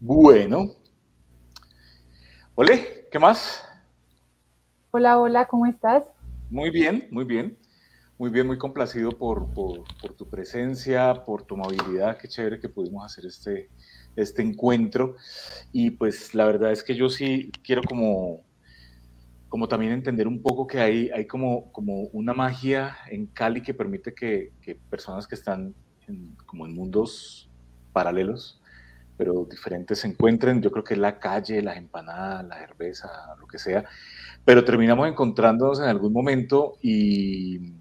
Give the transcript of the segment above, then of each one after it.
Bueno. Ole, ¿qué más? Hola, hola, ¿cómo estás? Muy bien, muy bien. Muy bien, muy complacido por, por, tu presencia, por tu amabilidad. Qué chévere que pudimos hacer este, este encuentro. Y pues la verdad es que yo sí quiero como, como también entender un poco que hay, hay como, como una magia en Cali que permite que, que personas que están como en mundos paralelos, pero diferentes se encuentren. Yo creo que es la calle, las empanadas, la cerveza, lo que sea, pero terminamos encontrándonos en algún momento y,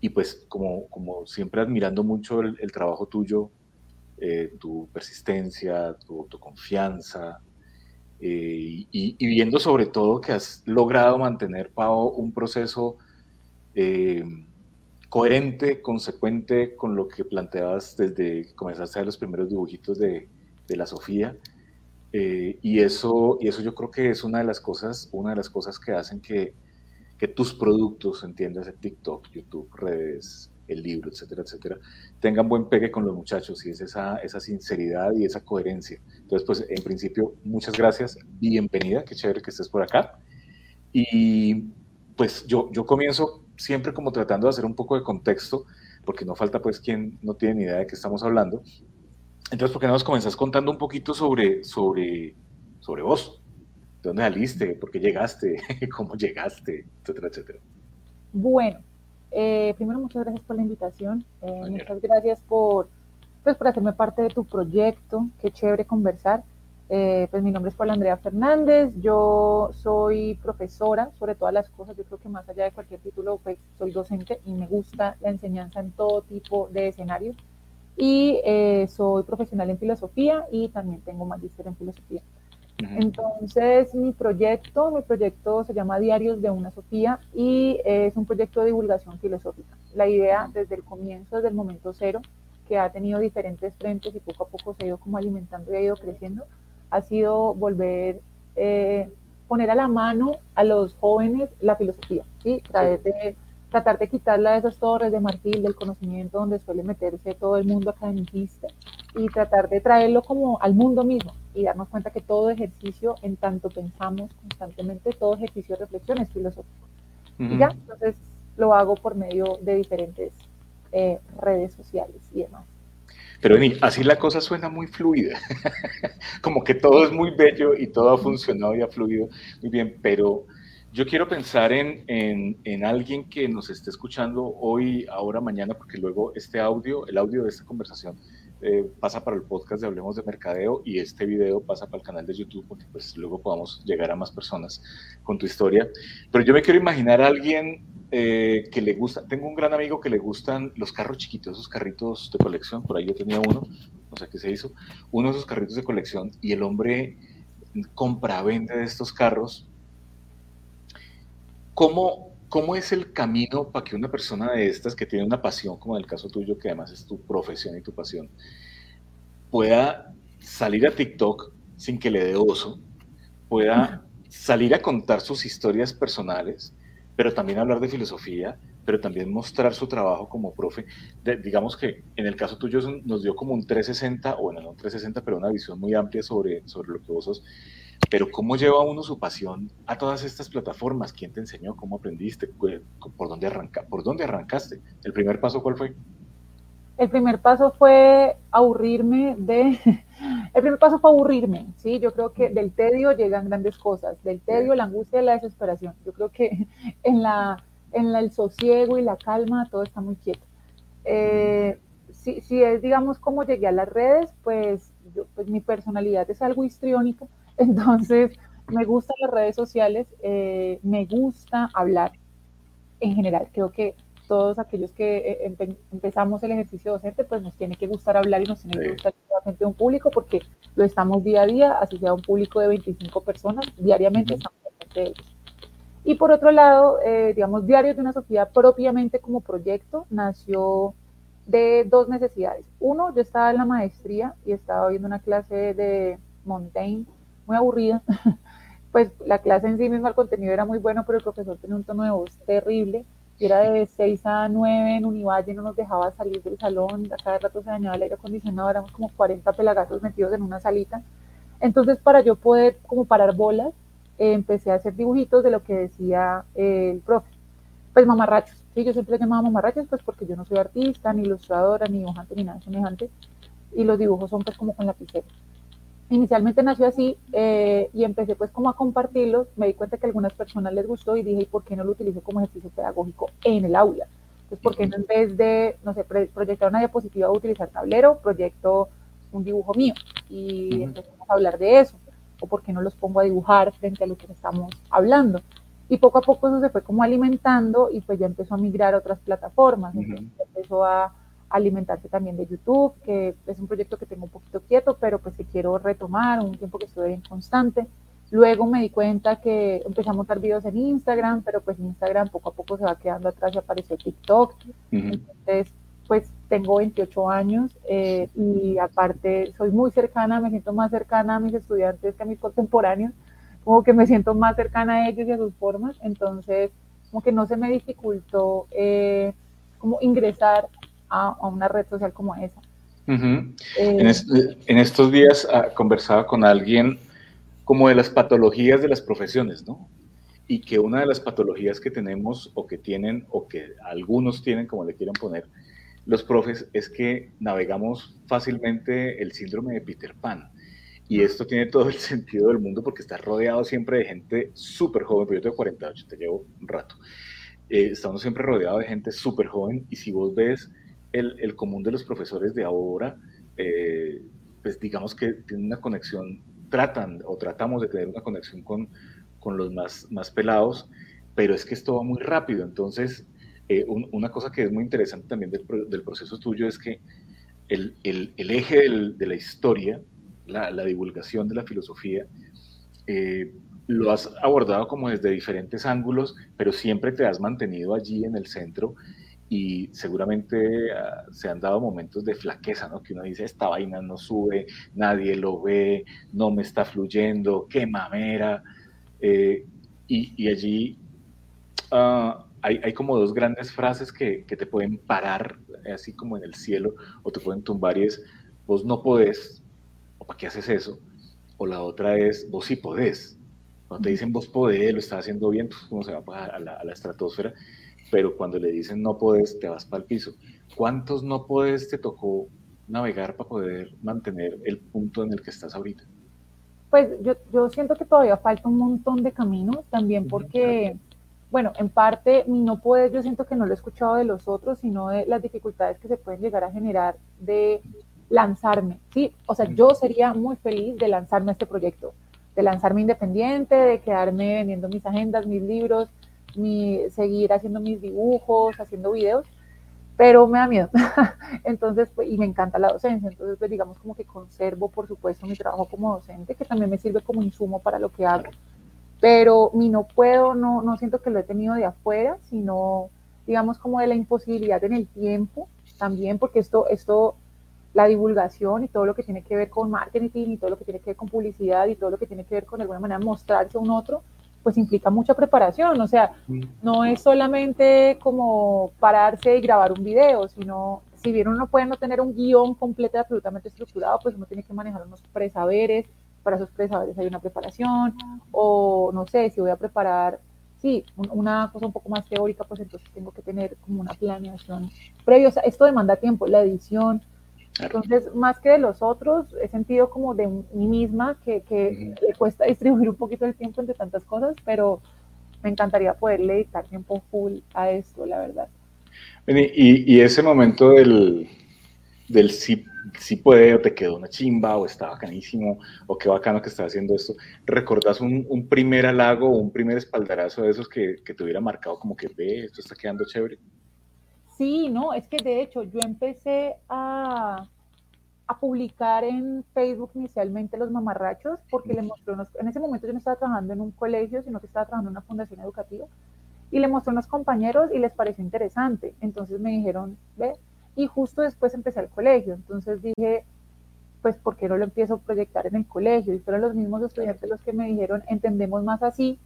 y pues como, como siempre admirando mucho el, trabajo tuyo, eh, tu persistencia, tu, confianza, eh, y, viendo sobre todo que has logrado mantener, Pau, un proceso eh, coherente, consecuente con lo que planteabas desde que comenzaste a los primeros dibujitos de, de la Sofía. y, eso, y eso yo creo que es una de las cosas, una de las cosas que hacen que, que tus productos, entiendas, TikTok, YouTube, redes, el libro, etcétera, etcétera, tengan buen pegue con los muchachos y es esa, esa sinceridad y esa coherencia. Entonces, pues en principio, muchas gracias, bienvenida, qué chévere que estés por acá. Y pues yo, yo comienzo siempre como tratando de hacer un poco de contexto, porque no falta pues quien no tiene ni idea de qué estamos hablando. Entonces, ¿por qué no nos comenzás contando un poquito sobre, sobre, sobre vos? ¿De dónde saliste? ¿Por qué llegaste? ¿Cómo llegaste? Etcétera, etcétera. Bueno, eh, primero muchas gracias por la invitación. Eh, muchas gracias por, pues, por hacerme parte de tu proyecto. Qué chévere conversar. Eh, pues mi nombre es Paula Andrea Fernández. Yo soy profesora sobre todas las cosas. Yo creo que más allá de cualquier título, pues soy docente y me gusta la enseñanza en todo tipo de escenarios. Y soy profesional en filosofía y también tengo magíster en filosofía. Entonces, mi proyecto, mi proyecto se llama Diarios de una Sofía y es un proyecto de divulgación filosófica. La idea desde el comienzo, desde el momento cero, que ha tenido diferentes frentes y poco a poco se ha ido como alimentando y ha ido creciendo, ha sido volver, eh, poner a la mano a los jóvenes la filosofía, ¿sí? Traer de, tratar de quitarla de esas torres de marfil del conocimiento donde suele meterse todo el mundo academicista y tratar de traerlo como al mundo mismo y darnos cuenta que todo ejercicio, en tanto pensamos constantemente, todo ejercicio de reflexión es filosófico. Y ya, entonces lo hago por medio de diferentes eh, redes sociales y demás. Pero así la cosa suena muy fluida, como que todo es muy bello y todo ha funcionado y ha fluido muy bien, pero yo quiero pensar en, en, alguien que nos esté escuchando hoy, ahora, mañana, porque luego este audio, el audio de esta conversación eh, pasa para el podcast de Hablemos de Mercadeo y este video pasa para el canal de YouTube porque pues luego podamos llegar a más personas con tu historia. Pero yo me quiero imaginar a alguien eh, que le gusta, tengo un gran amigo que le gustan los carros chiquitos, esos carritos de colección, por ahí yo tenía uno, no sé qué se hizo, uno de esos carritos de colección y el hombre compra, vende de estos carros ¿Cómo, ¿Cómo es el camino para que una persona de estas que tiene una pasión, como en el caso tuyo, que además es tu profesión y tu pasión, pueda salir a TikTok sin que le dé oso, pueda salir a contar sus historias personales, pero también hablar de filosofía, pero también mostrar su trabajo como profe. digamos que en el caso tuyo nos dio como un 360, o bueno, no un 360, pero una visión muy amplia sobre, sobre lo que vos sos. Pero ¿cómo lleva uno su pasión a todas estas plataformas? ¿Quién te enseñó? ¿Cómo aprendiste? ¿Por dónde, arranca, ¿Por dónde arrancaste? ¿El primer paso cuál fue? El primer paso fue aburrirme de... El primer paso fue aburrirme, ¿sí? Yo creo que del tedio llegan grandes cosas, del tedio, la angustia y la desesperación. Yo creo que en, la, en el sosiego y la calma todo está muy quieto. Eh, si, si, es, digamos, cómo llegué a las redes, pues, pues mi personalidad es algo histriónica, entonces, me gustan las redes sociales, eh, me gusta hablar en general. Creo que todos aquellos que eh, empezamos el ejercicio docente, pues nos tiene que gustar hablar y nos tiene que gustar frente un público porque lo estamos día a día, así sea un público de 25 personas, diariamente estamos frente de ellos. Y por otro lado, eh, digamos, Diarios de una Sociedad propiamente como proyecto nació de dos necesidades. Uno, yo estaba en la maestría y estaba viendo una clase de Montaigne muy aburrida. Pues la clase en sí misma, el contenido era muy bueno, pero el profesor tenía un tono de voz terrible. Y era de 6 a 9 en Univalle, no nos dejaba salir del salón, a cada rato se dañaba el aire acondicionado, éramos como 40 pelagazos metidos en una salita. Entonces, para yo poder como parar bolas, eh, empecé a hacer dibujitos de lo que decía eh, el profe. Pues mamarrachos, sí, yo siempre llamaba mamarrachos, pues porque yo no soy artista, ni ilustradora, ni dibujante, ni nada semejante, y los dibujos son pues como con lapicero. Inicialmente nació así eh, y empecé pues como a compartirlos, me di cuenta que a algunas personas les gustó y dije, ¿y por qué no lo utilizo como ejercicio pedagógico en el aula? Entonces, ¿por qué no en vez de, no sé, proyectar una diapositiva, utilizar tablero, proyecto un dibujo mío? Y empezamos a hablar de eso o por qué no los pongo a dibujar frente a lo que estamos hablando. Y poco a poco eso se fue como alimentando y pues ya empezó a migrar a otras plataformas, empezó a alimentarse también de YouTube, que es un proyecto que tengo un poquito quieto, pero pues que quiero retomar, un tiempo que estuve bien constante. Luego me di cuenta que empecé a montar videos en Instagram, pero pues Instagram poco a poco se va quedando atrás y apareció TikTok. Entonces pues tengo 28 años eh, y aparte soy muy cercana, me siento más cercana a mis estudiantes que a mis contemporáneos, como que me siento más cercana a ellos y a sus formas, entonces como que no se me dificultó eh, como ingresar a, una red social como esa. Eh, en, estos días ah, conversaba con alguien como de las patologías de las profesiones, ¿no? Y que una de las patologías que tenemos o que tienen o que algunos tienen, como le quieran poner, los profes es que navegamos fácilmente el síndrome de Peter Pan. Y esto tiene todo el sentido del mundo porque estás rodeado siempre de gente súper joven, pero yo tengo 48, te llevo un rato. Eh, estamos siempre rodeados de gente súper joven y si vos ves el, el, común de los profesores de ahora, eh, pues digamos que tienen una conexión, tratan o tratamos de tener una conexión con, con los más, más pelados, pero es que esto va muy rápido, entonces eh, una cosa que es muy interesante también del, proceso tuyo es que el, eje de la historia, la, divulgación de la filosofía, eh, lo has abordado como desde diferentes ángulos, pero siempre te has mantenido allí en el centro y seguramente ah, se han dado momentos de flaqueza, ¿no? Que uno dice, esta vaina no sube, nadie lo ve, no me está fluyendo, qué mamera. Eh, y, allí uh, hay, como dos grandes frases que, te pueden parar, así como en el cielo, o te pueden tumbar y es, vos no podés, o para qué haces eso, o la otra es, vos sí podés. Cuando te dicen vos podés, lo estás haciendo bien, pues uno se va a la, a la estratosfera, pero cuando le dicen no podés, te vas para el piso. ¿Cuántos no podés te tocó navegar para poder mantener el punto en el que estás ahorita? Pues yo, yo siento que todavía falta un montón de camino, también porque bueno, en parte mi no puede, yo siento que no lo he escuchado de los otros, sino de las dificultades que se pueden llegar a generar de lanzarme, ¿sí? O sea, yo sería muy feliz de lanzarme a este proyecto, de lanzarme independiente, de quedarme vendiendo mis agendas, mis libros, mi, seguir haciendo mis dibujos, haciendo videos, pero me da miedo. entonces, pues, y me encanta la docencia, entonces, pues, digamos como que conservo, por supuesto, mi trabajo como docente, que también me sirve como insumo para lo que hago pero mi no puedo, no, no siento que lo he tenido de afuera, sino digamos como de la imposibilidad en el tiempo también, porque esto, esto, la divulgación y todo lo que tiene que ver con marketing y todo lo que tiene que ver con publicidad y todo lo que tiene que ver con de alguna manera mostrarse a un otro, pues implica mucha preparación, o sea, no es solamente como pararse y grabar un video, sino si bien uno puede no tener un guion completo y absolutamente estructurado, pues uno tiene que manejar unos presaberes, para esos presadores hay una preparación, o no sé, si voy a preparar, sí, una cosa un poco más teórica, pues entonces tengo que tener como una planeación previa. O sea, esto demanda tiempo, la edición. Entonces, más que de los otros, he sentido como de mí misma que, que le cuesta distribuir un poquito el tiempo entre tantas cosas, pero me encantaría poderle dedicar tiempo full a esto, la verdad. Y, y ese momento del, del sí, sí, puede, o te quedó una chimba, o está bacanísimo, o qué bacano que estás haciendo esto. ¿Recordás un, un primer halago un primer espaldarazo de esos que, que, te hubiera marcado como que ve, esto está quedando chévere? Sí, no, es que de hecho yo empecé a, a publicar en Facebook inicialmente los mamarrachos porque le mostré unos, en ese momento yo no estaba trabajando en un colegio, sino que estaba trabajando en una fundación educativa y le mostré a unos compañeros y les pareció interesante. Entonces me dijeron, ve, y justo después empecé al colegio, entonces dije, pues, ¿por qué no lo empiezo a proyectar en el colegio? Y fueron los mismos estudiantes los que me dijeron, entendemos más así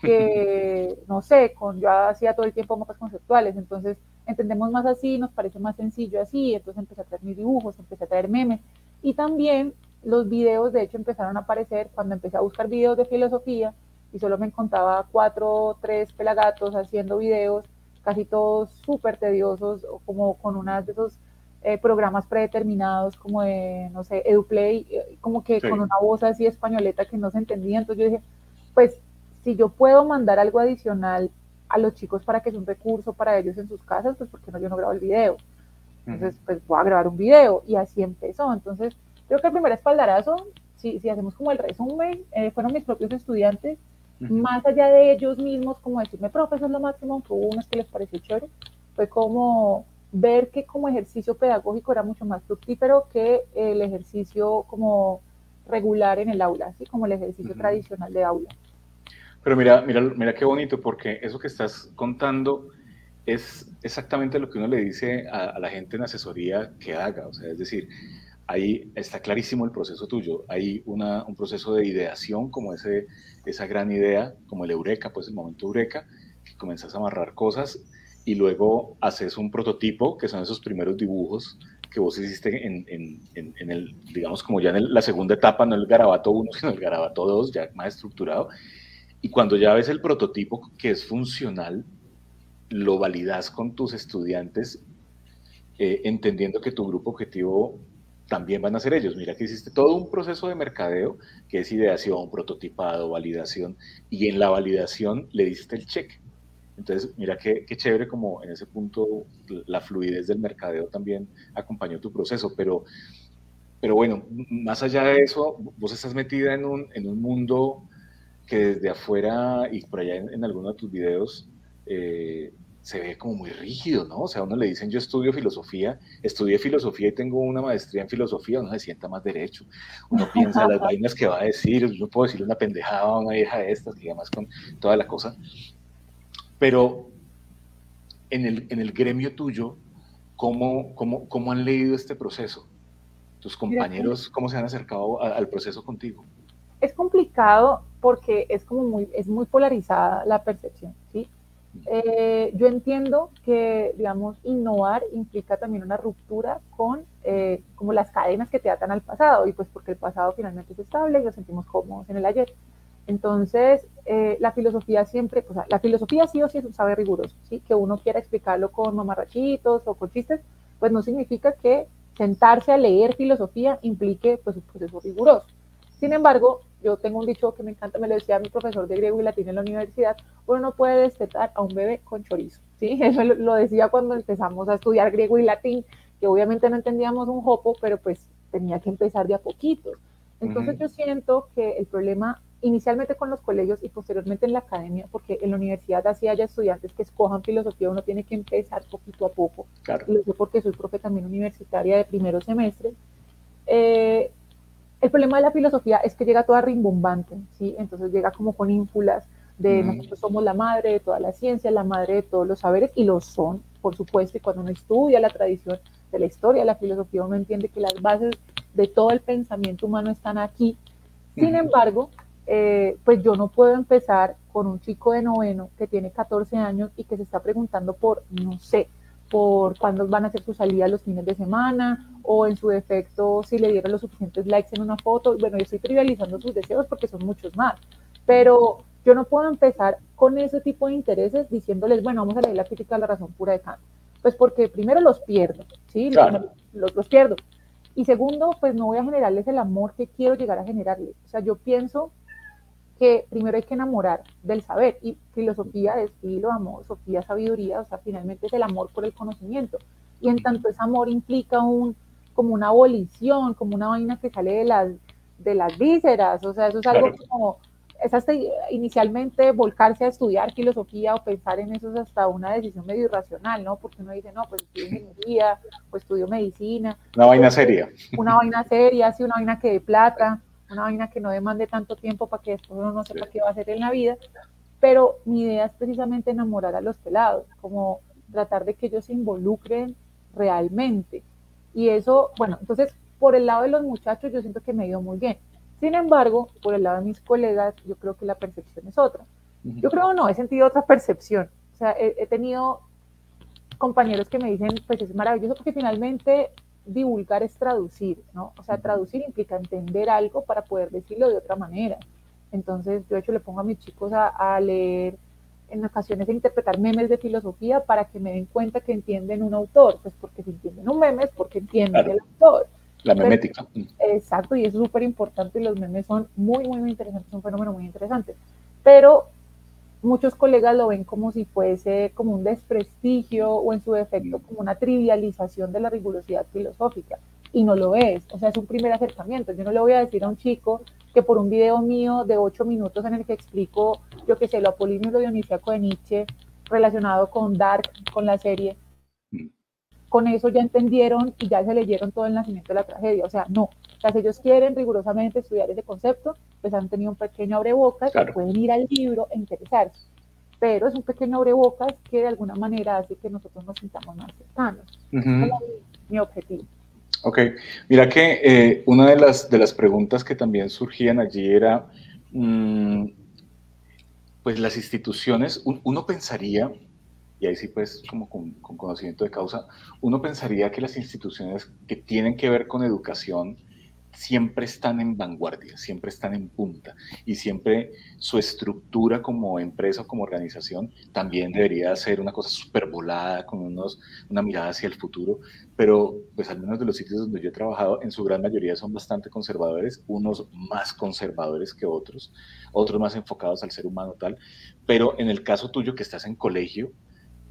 que, no sé, con, yo hacía todo el tiempo mapas conceptuales, entonces entendemos más así, nos parece más sencillo así, entonces empecé a traer mis dibujos, empecé a traer memes, y también los videos de hecho empezaron a aparecer cuando empecé a buscar videos de filosofía y solo me encontraba cuatro o tres pelagatos haciendo videos, casi todos súper tediosos, o como con unas de esos eh, programas predeterminados como de, no sé, EduPlay, eh, como que con una voz así españoleta que no se entendía. Entonces yo dije, pues si yo puedo mandar algo adicional a los chicos para que sea un recurso para ellos en sus casas, pues porque no yo no grabo el video. Entonces, pues voy a grabar un video y así empezó. Entonces, creo que el primer espaldarazo, si, si hacemos como el resumen, eh, fueron mis propios estudiantes, más allá de ellos mismos, como decirme, profe, eso es lo máximo, hubo unos que les pareció chévere, fue como ver que como ejercicio pedagógico era mucho más fructífero que el ejercicio como regular en el aula, así como el ejercicio tradicional de aula. Pero mira, mira, mira qué bonito, porque eso que estás contando es exactamente lo que uno le dice a, la gente en asesoría que haga. O sea, es decir, ahí está clarísimo el proceso tuyo. Hay una, un proceso de ideación, como ese, esa gran idea, como el eureka, pues el momento eureka, que comienzas a amarrar cosas y luego haces un prototipo, que son esos primeros dibujos que vos hiciste en, en, en, el, digamos, como ya en la segunda etapa, no el garabato 1, sino el garabato 2, ya más estructurado. Y cuando ya ves el prototipo que es funcional, lo validas con tus estudiantes, eh, entendiendo que tu grupo objetivo también van a ser ellos. Mira que hiciste todo un proceso de mercadeo, que es ideación, prototipado, validación, y en la validación le diste el cheque. Entonces, mira qué, qué, chévere como en ese punto la fluidez del mercadeo también acompañó tu proceso, pero, pero bueno, más allá de eso, vos estás metida en un, en un mundo que desde afuera y por allá en, algunos de tus videos eh, se ve como muy rígido, ¿no? O sea, a uno le dicen yo estudio filosofía, estudié filosofía y tengo una maestría en filosofía, uno se sienta más derecho, uno piensa las vainas que va a decir, yo puedo decirle una pendejada a una vieja de estas, y además con toda la cosa, pero en el, en el gremio tuyo, ¿cómo, cómo, cómo han leído este proceso? ¿Tus compañeros cómo se han acercado al proceso contigo? Es complicado porque es como muy, es muy polarizada la percepción, ¿sí? Eh, yo entiendo que, digamos, innovar implica también una ruptura con eh, como las cadenas que te atan al pasado, y pues porque el pasado finalmente es estable y nos sentimos cómodos en el ayer. Entonces, eh, la filosofía siempre, la filosofía sí o sí es un saber riguroso, ¿sí? Que uno quiera explicarlo con mamarrachitos o con chistes, pues no significa que sentarse a leer filosofía implique pues un proceso riguroso. Sin embargo, yo tengo un dicho que me encanta, me lo decía mi profesor de griego y latín en la universidad, uno no puede destetar a un bebé con chorizo, ¿sí? Eso lo decía cuando empezamos a estudiar griego y latín, que obviamente no entendíamos un jopo, pero pues tenía que empezar de a poquito. Entonces yo siento que el problema inicialmente con los colegios y posteriormente en la academia, porque en la universidad así haya estudiantes que escojan filosofía, uno tiene que empezar poquito a poco. Claro. Lo sé porque soy profe también universitaria de primero semestre. Eh, el problema de la filosofía es que llega toda rimbombante, ¿sí? Entonces llega como con ínfulas de nosotros somos la madre de toda la ciencia, la madre de todos los saberes, y lo son, por supuesto, y cuando uno estudia la tradición de la historia, la filosofía, uno entiende que las bases de todo el pensamiento humano están aquí. Sin embargo, eh, pues yo no puedo empezar con un chico de noveno que tiene 14 años y que se está preguntando por, no sé, por cuándo van a hacer su salida los fines de semana o en su defecto si le dieron los suficientes likes en una foto. Bueno, yo estoy trivializando sus deseos porque son muchos más, pero yo no puedo empezar con ese tipo de intereses diciéndoles, bueno, vamos a leer la crítica de la razón pura de Kant. Pues porque primero los pierdo, ¿sí? Los, los pierdo. Y segundo, pues no voy a generarles el amor que quiero llegar a generarles. O sea, yo pienso que primero hay que enamorar del saber y filosofía de estilo, amor, Sofía, sabiduría, o sea, finalmente es el amor por el conocimiento. Y en tanto ese amor implica un, como una abolición, como una vaina que sale de las, de las vísceras, o sea, eso es algo como, es hasta inicialmente volcarse a estudiar filosofía o pensar en eso es hasta una decisión medio irracional, ¿no? Porque uno dice, no, pues estudio ingeniería, pues estudio medicina. Una vaina seria. Una vaina seria, sí, una vaina que de plata una vaina que no demande tanto tiempo para que después uno no sepa qué va a hacer en la vida, pero mi idea es precisamente enamorar a los pelados, como tratar de que ellos se involucren realmente. Y eso, bueno, entonces por el lado de los muchachos yo siento que me ido muy bien. Sin embargo, por el lado de mis colegas, yo creo que la percepción es otra. Yo creo no, he sentido otra percepción. O sea, he, he tenido compañeros que me dicen, pues es maravilloso porque finalmente divulgar es traducir, ¿no? O sea, traducir implica entender algo para poder decirlo de otra manera. Entonces, yo de hecho le pongo a mis chicos a, leer, en ocasiones a interpretar memes de filosofía para que me den cuenta que entienden un autor, pues porque si entienden un meme es porque entienden el autor. La memética. exacto, y es súper importante y los memes son muy, muy, muy interesantes, es un fenómeno muy interesante. Pero muchos colegas lo ven como si fuese como un desprestigio o en su defecto como una trivialización de la rigurosidad filosófica. Y no lo es, o sea, es un primer acercamiento. Yo no le voy a decir a un chico que por un video mío de ocho minutos en el que explico, yo qué sé, lo apolíneo y lo dionisíaco de Nietzsche relacionado con Dark, con la serie, con eso ya entendieron y ya se leyeron todo el nacimiento de la tragedia. O sea, no. Si ellos quieren rigurosamente estudiar ese concepto, pues han tenido un pequeño abrebocas y pueden ir al libro e interesarse. Pero es un pequeño abrebocas que de alguna manera hace que nosotros nos sintamos más cercanos. es mi objetivo. Ok, mira que eh, una de las, de las preguntas que también surgían allí era, mm, pues las instituciones, uno pensaría y ahí sí pues como con, conocimiento de causa, uno pensaría que las instituciones que tienen que ver con educación siempre están en vanguardia, siempre están en punta y siempre su estructura como empresa o como organización también debería ser una cosa súper volada, con unos, una mirada hacia el futuro, pero pues al menos de los sitios donde yo he trabajado, en su gran mayoría son bastante conservadores, unos más conservadores que otros, otros más enfocados al ser humano tal, pero en el caso tuyo que estás en colegio,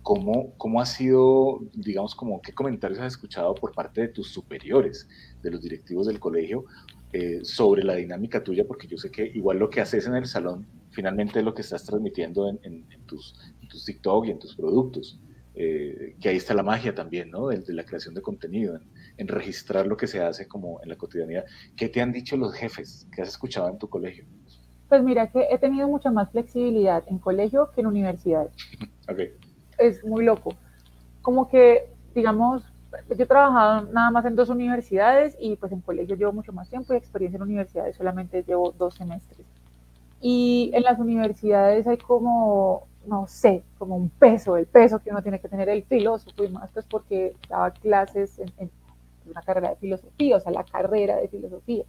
¿Cómo, ¿Cómo ha sido, digamos, como qué comentarios has escuchado por parte de tus superiores, de los directivos del colegio, eh, sobre la dinámica tuya? Porque yo sé que igual lo que haces en el salón, finalmente es lo que estás transmitiendo en, tus, tus, TikTok y en tus productos. Eh, que ahí está la magia también, ¿no? De, la creación de contenido, en, en, registrar lo que se hace como en la cotidianidad. ¿Qué te han dicho los jefes? ¿Qué has escuchado en tu colegio? Pues mira que he tenido mucha más flexibilidad en colegio que en universidad. okay es muy loco. Como que, digamos, yo he trabajado nada más en dos universidades y pues en colegio llevo mucho más tiempo y experiencia en universidades solamente llevo dos semestres. Y en las universidades hay como, no sé, como un peso, el peso que uno tiene que tener el filósofo y más pues porque daba clases en, en una carrera de filosofía, o sea, la carrera de filosofía.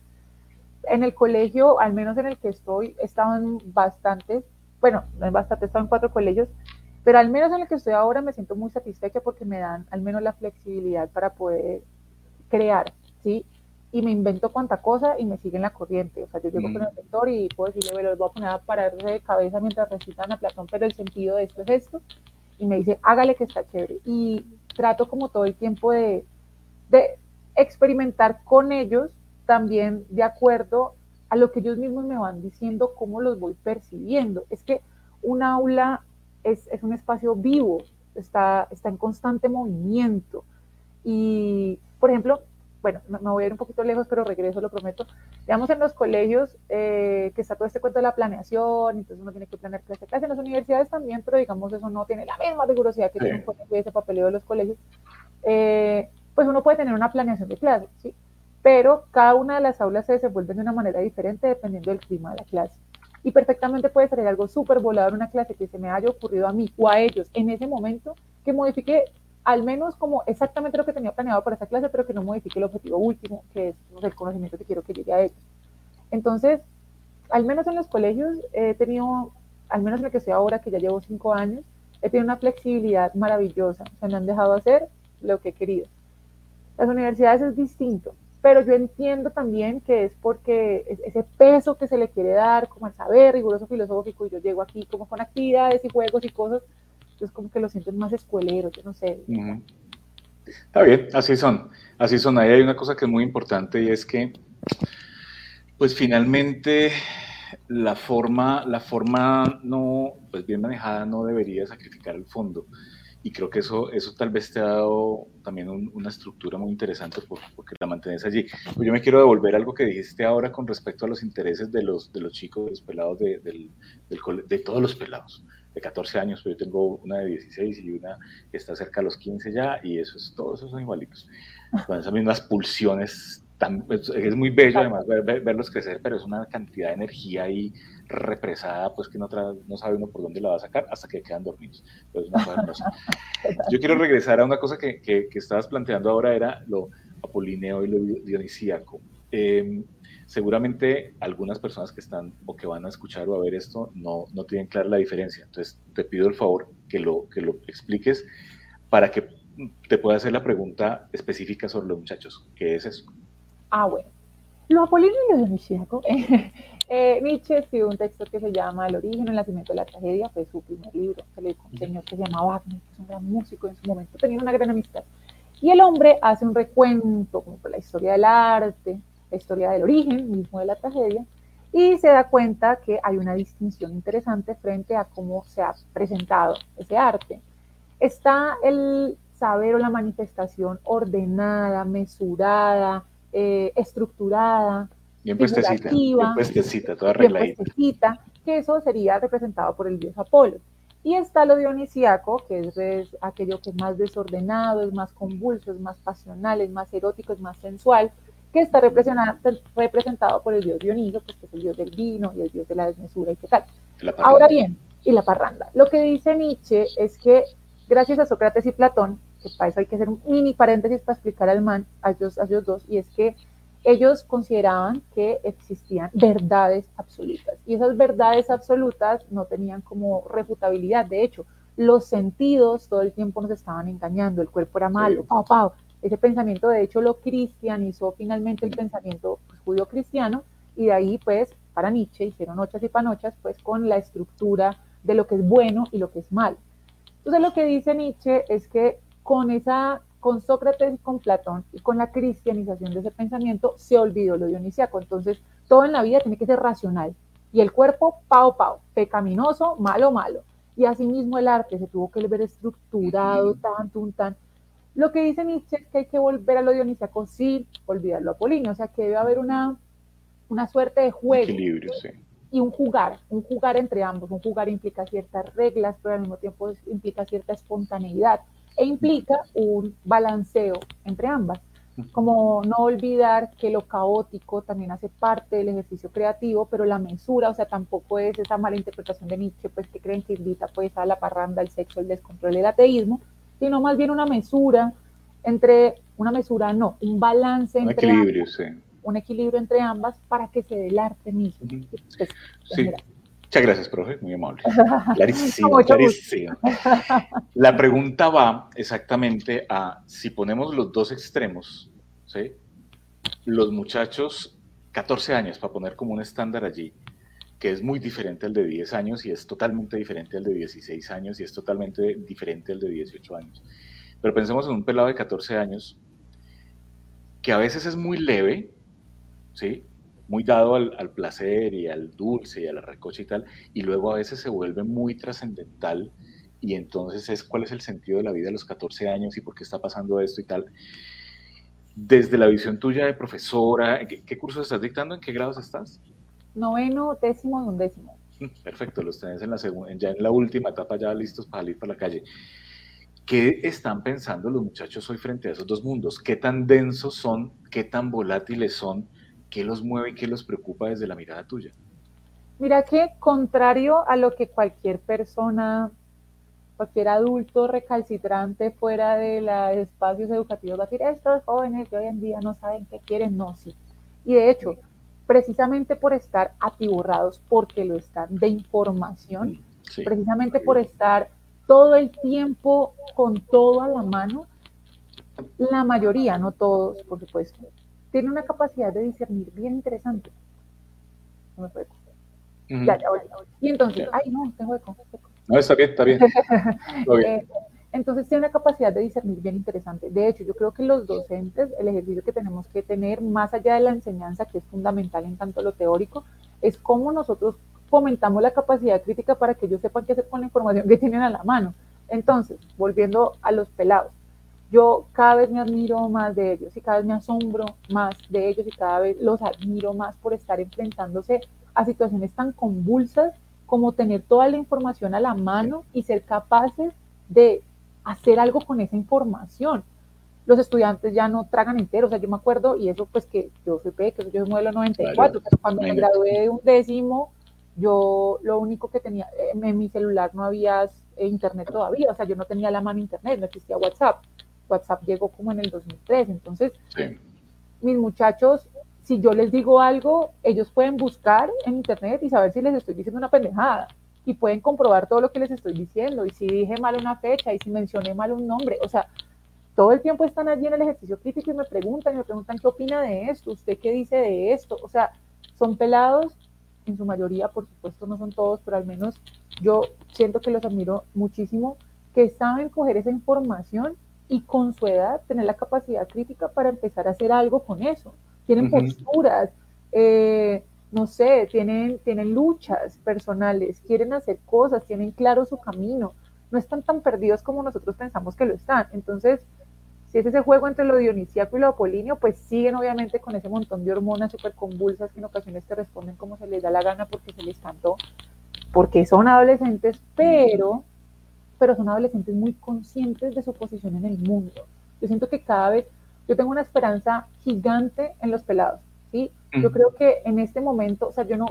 En el colegio, al menos en el que estoy, he estado en bastantes, bueno, no en bastante, he estado en cuatro colegios pero al menos en el que estoy ahora me siento muy satisfecha porque me dan al menos la flexibilidad para poder crear, ¿sí? Y me invento cuanta cosa y me siguen la corriente. O sea, yo llego con mm. el lector y puedo decirle, los voy a poner a parar de cabeza mientras recitan a Platón, pero el sentido de esto es esto. Y me dice, hágale que está chévere. Y trato como todo el tiempo de, de experimentar con ellos también de acuerdo a lo que ellos mismos me van diciendo, cómo los voy percibiendo. Es que un aula es, es un espacio vivo, está, está en constante movimiento. Y, por ejemplo, bueno, me voy a ir un poquito lejos, pero regreso, lo prometo. Digamos, en los colegios, eh, que está todo este cuento de la planeación, entonces uno tiene que planear clase clase. En las universidades también, pero digamos, eso no tiene la misma rigurosidad que tiene un colegio ese papeleo de los colegios. Eh, pues uno puede tener una planeación de clase, ¿sí? Pero cada una de las aulas se desenvuelve de una manera diferente dependiendo del clima de la clase y perfectamente puede ser algo súper volado en una clase que se me haya ocurrido a mí o a ellos en ese momento que modifique al menos como exactamente lo que tenía planeado para esa clase, pero que no modifique el objetivo último, que es el conocimiento que quiero que llegue a ellos. Entonces, al menos en los colegios he tenido, al menos en el que estoy ahora, que ya llevo cinco años, he tenido una flexibilidad maravillosa. Se me han dejado hacer lo que he querido. Las universidades es distinto pero yo entiendo también que es porque ese peso que se le quiere dar, como el saber riguroso filosófico, y yo llego aquí como con actividades y juegos y cosas, entonces como que lo sientes más escuelero, yo no sé. Está bien, así son, así son. Ahí hay una cosa que es muy importante y es que, pues finalmente la forma, la forma no, pues bien manejada no debería sacrificar el fondo y creo que eso, eso tal vez te ha dado también una estructura muy interesante porque la mantienes allí. Pues yo me quiero devolver algo que dijiste ahora con respecto a los intereses de los, de los chicos, de los pelados, de, del, de todos los pelados, de 14 años, pero yo tengo una de 16 y una que está cerca de los 15 ya, y eso es, todos esos son igualitos, con esas mismas pulsiones es, muy bello además verlos crecer, pero es una cantidad de energía ahí represada, pues que no, no sabe uno por dónde la va a sacar hasta que quedan dormidos. Yo quiero regresar a una cosa que, que, estabas planteando ahora, era lo, Apolineo y lo dionisíaco. Em, seguramente algunas personas que están o que van a escuchar o a ver esto no, tienen clara la diferencia. Entonces, te pido el favor que lo, que expliques para que te pueda hacer la pregunta específica sobre los muchachos. ¿Qué es eso? Ah, bueno. Lo apolíneo y lo dionisíaco. eh, Nietzsche escribió un texto que se llama El origen, el nacimiento de la tragedia, fue su primer libro, que le un señor que se llama Wagner, que es un gran músico en su momento, tenía una gran amistad. Y el hombre hace un recuento como por la historia del arte, la historia del origen mismo de la tragedia, y se da cuenta que hay una distinción interesante frente a cómo se ha presentado ese arte. Está el saber o la manifestación ordenada, mesurada, eh, estructurada, bien puestecita, bien puestecita, toda arregladita. que eso sería representado por el dios Apolo. Y está lo dionisiaco, que es aquello que es más desordenado, es más convulso, es más pasional, es más erótico, es más sensual, que está representado por el dios Dioniso, pues, que es el dios del vino y el dios de la desmesura y qué tal. Ahora bien, y la parranda. Lo que dice Nietzsche es que gracias a Sócrates y Platón, que para eso hay que hacer un mini paréntesis para explicar al man, a ellos, a ellos dos, y es que ellos consideraban que existían verdades absolutas. Y esas verdades absolutas no tenían como refutabilidad. De hecho, los sentidos todo el tiempo nos estaban engañando, el cuerpo era malo, Ese pensamiento de hecho lo cristianizó finalmente el pensamiento judío cristiano y de ahí pues para Nietzsche hicieron ochas y panochas pues con la estructura de lo que es bueno y lo que es mal. Entonces lo que dice Nietzsche es que con esa con Sócrates y con Platón y con la cristianización de ese pensamiento se olvidó lo dionisiaco. Entonces, todo en la vida tiene que ser racional. Y el cuerpo, pao, pao, pecaminoso, malo, malo. Y asimismo el arte se tuvo que ver estructurado, tan, tan, tan. Lo que dice Nietzsche es que hay que volver a lo dionisiaco sin olvidar lo apolíneo. O sea, que debe haber una, una suerte de juego. Equilibrio, sí. Y un jugar, un jugar entre ambos. Un jugar implica ciertas reglas, pero al mismo tiempo implica cierta espontaneidad e implica un balanceo entre ambas. Como no olvidar que lo caótico también hace parte del ejercicio creativo, pero la mesura, o sea, tampoco es esa mala interpretación de Nietzsche, pues que creen que invita pues a la parranda, el sexo, el descontrol, el ateísmo, sino más bien una mesura entre, una mesura no, un balance un equilibrio, sí. un equilibrio entre ambas para que se dé el arte mismo. Pues, sí. Muchas gracias, profe, muy amable. Clarísimo, clarísimo. La pregunta va exactamente a si ponemos los dos extremos, ¿sí? Los muchachos, 14 años, para poner como un estándar allí, que es muy diferente al de 10 años y es totalmente diferente al de 16 años y es totalmente diferente al de 18 años. Pero pensemos en un pelado de 14 años que a veces es muy leve, ¿sí? Muy dado al, placer y al dulce y a la recocha y tal, y luego a veces se vuelve muy trascendental y entonces es cuál es el sentido de la vida a los 14 años y por qué está pasando esto y tal. Desde la visión tuya de profesora, ¿qué, qué cursos estás dictando? ¿En qué grados estás? Noveno, décimo y undécimo. Perfecto, los tenés en la segunda, ya en la última etapa ya listos para salir para la calle. ¿Qué están pensando los muchachos hoy frente a esos dos mundos? ¿Qué tan densos son? ¿Qué tan volátiles son? ¿Qué los mueve y qué los preocupa desde la mirada tuya? Mira que contrario a lo que cualquier persona, cualquier adulto recalcitrante fuera de los espacios educativos va a decir, estos jóvenes que hoy en día no saben qué quieren, no, sí. Y de hecho, precisamente por estar atiborrados, porque lo están de información, precisamente por estar todo el tiempo con todo a la mano, la mayoría, no todos, por supuesto, tiene una capacidad de discernir bien interesante. No me puede ya, ya, Y entonces, ay, no, tengo eco. No, está bien, está bien. Eh, entonces tiene una capacidad de discernir bien interesante. De hecho, yo creo que los docentes, el ejercicio que tenemos que tener, más allá de la enseñanza, que es fundamental en tanto lo teórico, es cómo nosotros fomentamos la capacidad crítica para que ellos sepan qué hacer con la información que tienen a la mano. Entonces, volviendo a los pelados, yo cada vez me admiro más de ellos y cada vez me asombro más de ellos y cada vez los admiro más por estar enfrentándose a situaciones tan convulsas como tener toda la información a la mano y ser capaces de hacer algo con esa información. Los estudiantes ya no tragan entero, o sea, yo me acuerdo, y eso pues que yo soy que yo soy modelo 94, pero cuando me gradué de un décimo, yo lo único que tenía, en mi celular no había internet todavía, o sea, yo no tenía la mano internet, no existía WhatsApp WhatsApp llegó como en el 2003. Entonces, mis muchachos, si yo les digo algo, ellos pueden buscar en internet y saber si les estoy diciendo una pendejada. Y pueden comprobar todo lo que les estoy diciendo. Y si dije mal una fecha y si mencioné mal un nombre. O sea, todo el tiempo están allí en el ejercicio crítico y me preguntan, y me preguntan qué opina de esto, usted qué dice de esto. O sea, son pelados, en su mayoría, por supuesto no son todos, pero al menos yo siento que los admiro muchísimo, que saben coger esa información y con su edad tener la capacidad crítica para empezar a hacer algo con eso. Tienen posturas, eh, no sé, tienen, tienen luchas personales, quieren hacer cosas, tienen claro su camino, no están tan perdidos como nosotros pensamos que lo están. Entonces, si es ese juego entre lo dionisíaco y lo apolíneo, pues siguen obviamente con ese montón de hormonas súper convulsas que en ocasiones te responden como se les da la gana porque se les cantó, porque son adolescentes, pero pero son adolescentes muy conscientes de su posición en el mundo. Yo siento que cada vez, yo tengo una esperanza gigante en los pelados, ¿sí? Yo creo que en este momento, o sea, yo no,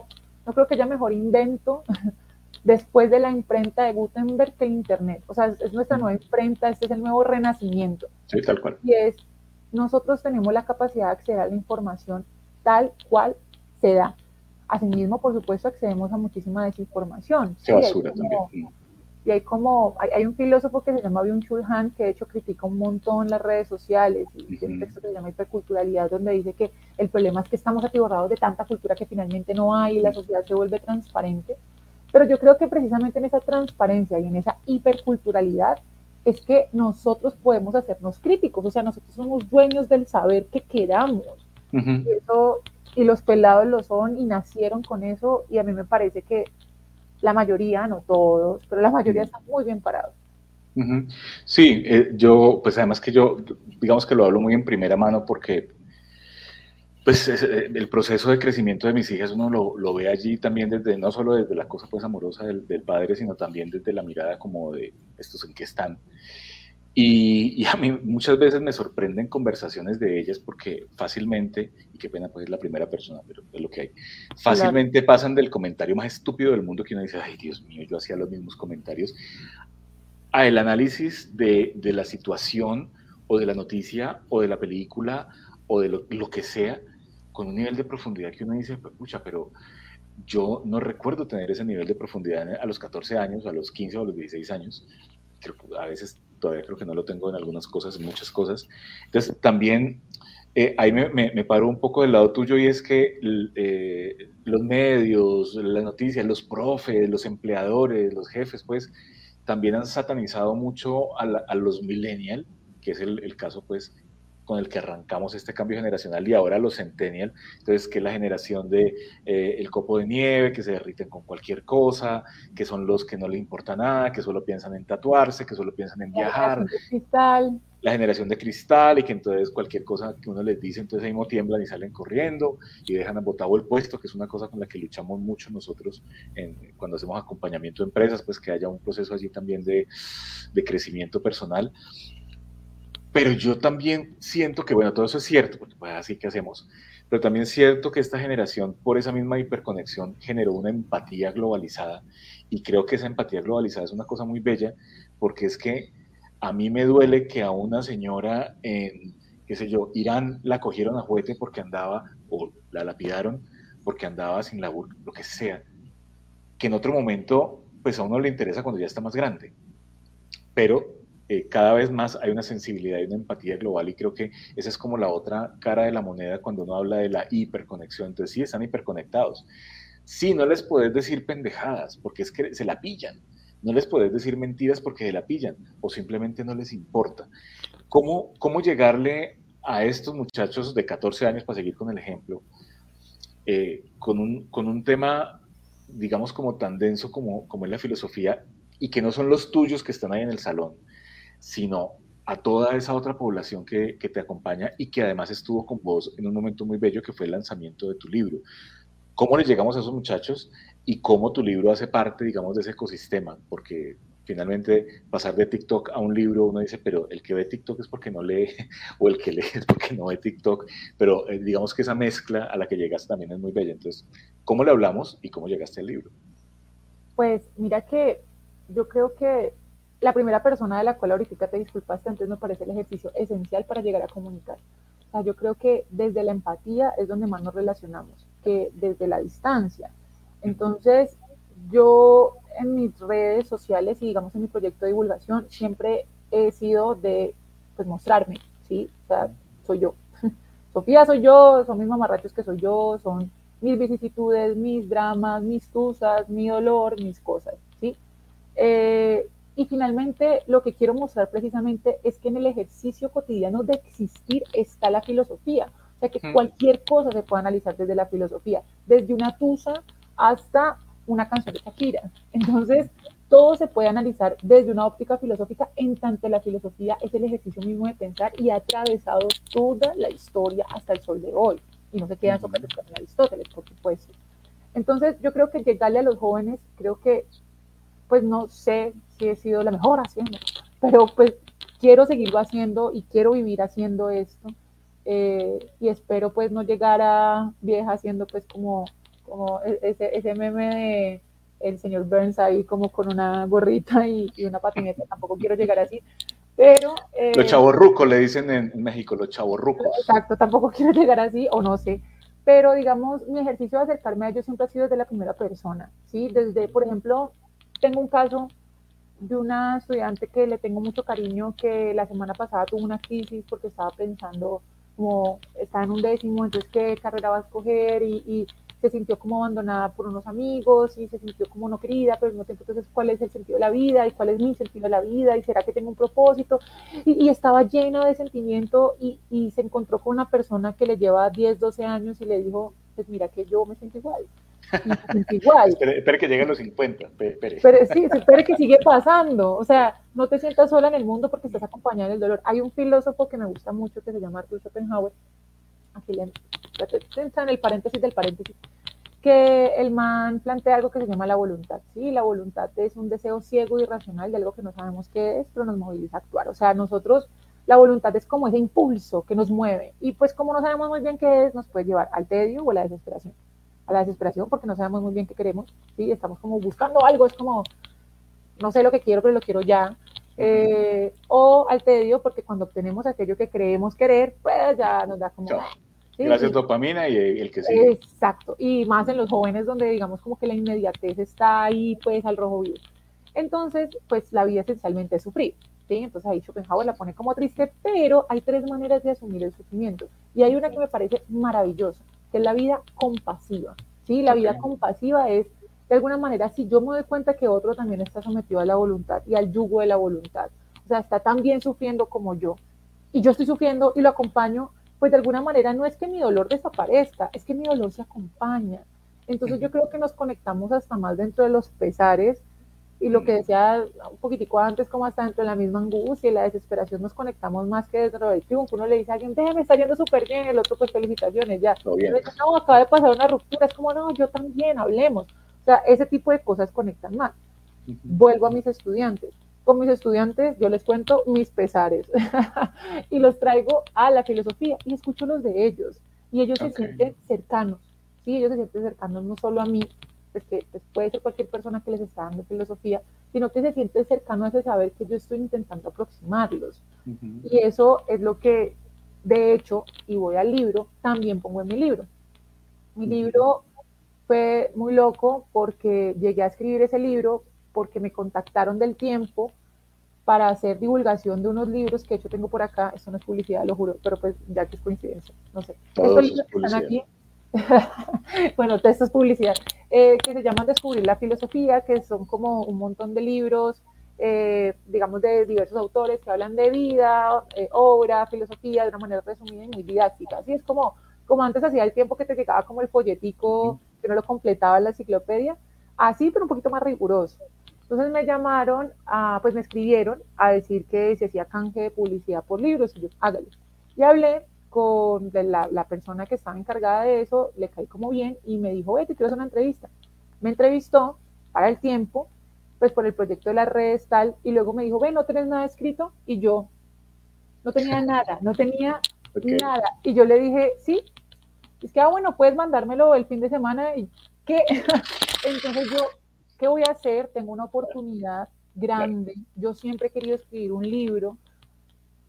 no creo que haya mejor invento después de la imprenta de Gutenberg que el Internet. O sea, es, nuestra nueva imprenta, este es el nuevo renacimiento. Sí, tal cual. Y es, nosotros tenemos la capacidad de acceder a la información tal cual se da. Asimismo, por supuesto, accedemos a muchísima desinformación. Sí, basura también y hay como, hay, un filósofo que se llama Byung-Chul Han, que de hecho critica un montón las redes sociales, y tiene un texto que se llama Hiperculturalidad, donde dice que el problema es que estamos atiborrados de tanta cultura que finalmente no hay y la sociedad se vuelve transparente. Pero yo creo que precisamente en esa transparencia y en esa hiperculturalidad es que nosotros podemos hacernos críticos, o sea, nosotros somos dueños del saber que queramos. y, eso, y los pelados lo son y nacieron con eso, y a mí me parece que la mayoría, no todos, pero la mayoría están muy bien parados. Sí, eh, yo, pues además que yo, digamos que lo hablo muy en primera mano porque pues eh, el proceso de crecimiento de mis hijas uno lo, lo, ve allí también desde, no solo desde la cosa pues amorosa del, del, padre, sino también desde la mirada como de estos en qué están. Y, a mí muchas veces me sorprenden conversaciones de ellas porque fácilmente, y qué pena pues es la primera persona, pero es lo que hay, fácilmente pasan del comentario más estúpido del mundo que uno dice, ay Dios mío, yo hacía los mismos comentarios, a el análisis de, de la situación o de la noticia o de la película o de lo, lo que sea, con un nivel de profundidad que uno dice, pucha, pero yo no recuerdo tener ese nivel de profundidad a los 14 años, a los 15 o a los 16 años. Creo que a veces todavía creo que no lo tengo en algunas cosas, en muchas cosas. Entonces, también eh, ahí me, me, paro un poco del lado tuyo y es que eh, los medios, las noticias, los profes, los empleadores, los jefes, pues, también han satanizado mucho a, a los millennials, que es el, caso, pues, con el que arrancamos este cambio generacional y ahora los centennial, entonces que es la generación de eh, el copo de nieve, que se derriten con cualquier cosa, que son los que no le importa nada, que solo piensan en tatuarse, que solo piensan en viajar. La generación de cristal. La generación de cristal y que entonces cualquier cosa que uno les dice, entonces ahí mismo tiemblan y salen corriendo y dejan botado el puesto, que es una cosa con la que luchamos mucho nosotros en, cuando hacemos acompañamiento de empresas, pues que haya un proceso allí también de, de crecimiento personal. Pero yo también siento que, bueno, todo eso es cierto, porque pues así que hacemos, pero también es cierto que esta generación, por esa misma hiperconexión, generó una empatía globalizada. Y creo que esa empatía globalizada es una cosa muy bella, porque es que a mí me duele que a una señora en, qué sé yo, Irán la cogieron a juguete porque andaba, o la lapidaron porque andaba sin labor, lo que sea, que en otro momento, pues a uno le interesa cuando ya está más grande. Pero eh, cada vez más hay una sensibilidad y una empatía global y creo que esa es como la otra cara de la moneda cuando uno habla de la hiperconexión. Entonces sí, están hiperconectados. Sí, no les puedes decir pendejadas porque es que se la pillan. No les puedes decir mentiras porque se la pillan o simplemente no les importa. ¿Cómo, cómo llegarle a estos muchachos de 14 años, para seguir con el ejemplo, eh, con, un, con un tema, digamos, como tan denso como, como es la filosofía y que no son los tuyos que están ahí en el salón? Sino a toda esa otra población que, te acompaña y que además estuvo con vos en un momento muy bello que fue el lanzamiento de tu libro. ¿Cómo le llegamos a esos muchachos y cómo tu libro hace parte, digamos, de ese ecosistema? Porque finalmente pasar de TikTok a un libro, uno dice, pero el que ve TikTok es porque no lee, o el que lee es porque no ve TikTok, pero eh, digamos que esa mezcla a la que llegaste también es muy bella. Entonces, ¿cómo le hablamos y cómo llegaste al libro? Pues mira que yo creo que la primera persona de la cual ahorita te disculpaste, entonces me parece el ejercicio esencial para llegar a comunicar. O sea, yo creo que desde la empatía es donde más nos relacionamos, que desde la distancia. Entonces, yo en mis redes sociales y digamos en mi proyecto de divulgación siempre he sido de pues mostrarme, ¿sí? O sea, soy yo. Sofía soy yo, son mis mamarrachos que soy yo, son mis vicisitudes, mis dramas, mis tusas, mi dolor, mis cosas, ¿sí? Eh, y finalmente lo que quiero mostrar precisamente es que en el ejercicio cotidiano de existir está la filosofía. O sea, que cualquier cosa se puede analizar desde la filosofía, desde una tusa hasta una canción de Shakira. Entonces, todo se puede analizar desde una óptica filosófica, en tanto la filosofía es el ejercicio mismo de pensar y ha atravesado toda la historia hasta el sol de hoy. Y no se quedan Sócrates con Aristóteles, por supuesto. Entonces, yo creo que llegarle a los jóvenes, creo que, pues no sé si he sido la mejor haciendo, pero pues quiero seguirlo haciendo y quiero vivir haciendo esto. Eh, y espero pues no llegar a vieja haciendo pues como como e-, ese, ese meme de el señor Burns ahí como con una gorrita y, una patineta, tampoco quiero llegar así, pero... Eh, los chavorrucos le dicen en, México, los chavorrucos. Exacto, tampoco quiero llegar así, o no sé, pero digamos, mi ejercicio de acercarme a ellos siempre ha sido desde la primera persona, ¿sí? Desde, por ejemplo, tengo un caso de una estudiante que le tengo mucho cariño, que la semana pasada tuvo una crisis porque estaba pensando como está en un décimo, entonces qué carrera va a escoger y se sintió como abandonada por unos amigos y se sintió como no querida, pero al mismo tiempo entonces cuál es el sentido de la vida y cuál es mi sentido de la vida y será que tengo un propósito y, estaba llena de sentimiento y, y, se encontró con una persona que le lleva 10, 12 años y le dijo, pues mira que yo me siento igual. Igual. espere, que lleguen los 50, espere. Pero sí, espere que sigue pasando. O sea, no te sientas sola en el mundo porque estás acompañada en el dolor. Hay un filósofo que me gusta mucho que se llama Arthur Schopenhauer. Aquí le en el paréntesis del paréntesis que el man plantea algo que se llama la voluntad. Sí, la voluntad es un deseo ciego y irracional de algo que no sabemos qué es, pero nos moviliza a actuar. O sea, nosotros, la voluntad es como ese impulso que nos mueve. Y pues como no sabemos muy bien qué es, nos puede llevar al tedio o a la desesperación. A la desesperación porque no sabemos muy bien qué queremos. Sí, estamos como buscando algo, es como, no sé lo que quiero, pero lo quiero ya. Eh, o al tedio porque cuando obtenemos aquello que creemos querer, pues ya nos da como... Gracias dopamina y el que sigue. Exacto, y más en los jóvenes donde digamos como que la inmediatez está ahí pues al rojo vivo. Entonces, pues la vida esencialmente es sufrir. ¿sí? Entonces ahí Schopenhauer la pone como triste, pero hay tres maneras de asumir el sufrimiento. Y hay una que me parece maravillosa, que es la vida compasiva. ¿sí? La vida compasiva es, de alguna manera, si yo me doy cuenta que otro también está sometido a la voluntad y al yugo de la voluntad, o sea, está también sufriendo como yo, y yo estoy sufriendo y lo acompaño, pues de alguna manera no es que mi dolor desaparezca, es que mi dolor se acompaña. Entonces yo creo que nos conectamos hasta más dentro de los pesares y lo que decía un poquitico antes, como hasta dentro de la misma angustia y la desesperación, nos conectamos más que dentro del triunfo. Uno le dice a alguien, me está yendo súper bien, el otro, pues felicitaciones, ya. no, acaba de pasar una ruptura, es como, no, yo también, hablemos. O sea, ese tipo de cosas conectan más. Vuelvo a mis estudiantes con mis estudiantes, yo les cuento mis pesares y los traigo a la filosofía y escucho los de ellos. Y ellos se sienten cercanos, ¿sí? Ellos se sienten cercanos no solo a mí, pues que pues puede ser cualquier persona que les está dando filosofía, sino que se sienten cercanos a ese saber que yo estoy intentando aproximarlos. Y eso es lo que, de hecho, y voy al libro, también pongo en mi libro. Mi libro fue muy loco porque llegué a escribir ese libro porque me contactaron del tiempo para hacer divulgación de unos libros que hecho tengo por acá. Esto no es publicidad, lo juro, pero pues ya que es coincidencia, no sé. Estos libros que están aquí, bueno, esto es publicidad, eh, que se llaman Descubrir la Filosofía, que son como un montón de libros, eh, digamos, de diversos autores que hablan de vida, eh, obra, filosofía, de una manera resumida y muy didáctica. Así es como, como antes hacía el tiempo que te llegaba como el folletico, que no lo completaba en la enciclopedia, así, pero un poquito más riguroso. Entonces me llamaron, a, pues me escribieron a decir que se hacía canje de publicidad por libros y yo, hágale. Y hablé con la, la, persona que estaba encargada de eso, le caí como bien y me dijo, vete, quiero hacer una entrevista. Me entrevistó para el tiempo, pues por el proyecto de las redes tal, y luego me dijo, ve, no tenés nada escrito, y yo no tenía nada, no tenía nada. Y yo le dije, sí, es que, ah, bueno, puedes mandármelo el fin de semana, y ¿qué? Entonces yo ¿qué voy a hacer? Tengo una oportunidad grande. Yo siempre he querido escribir un libro.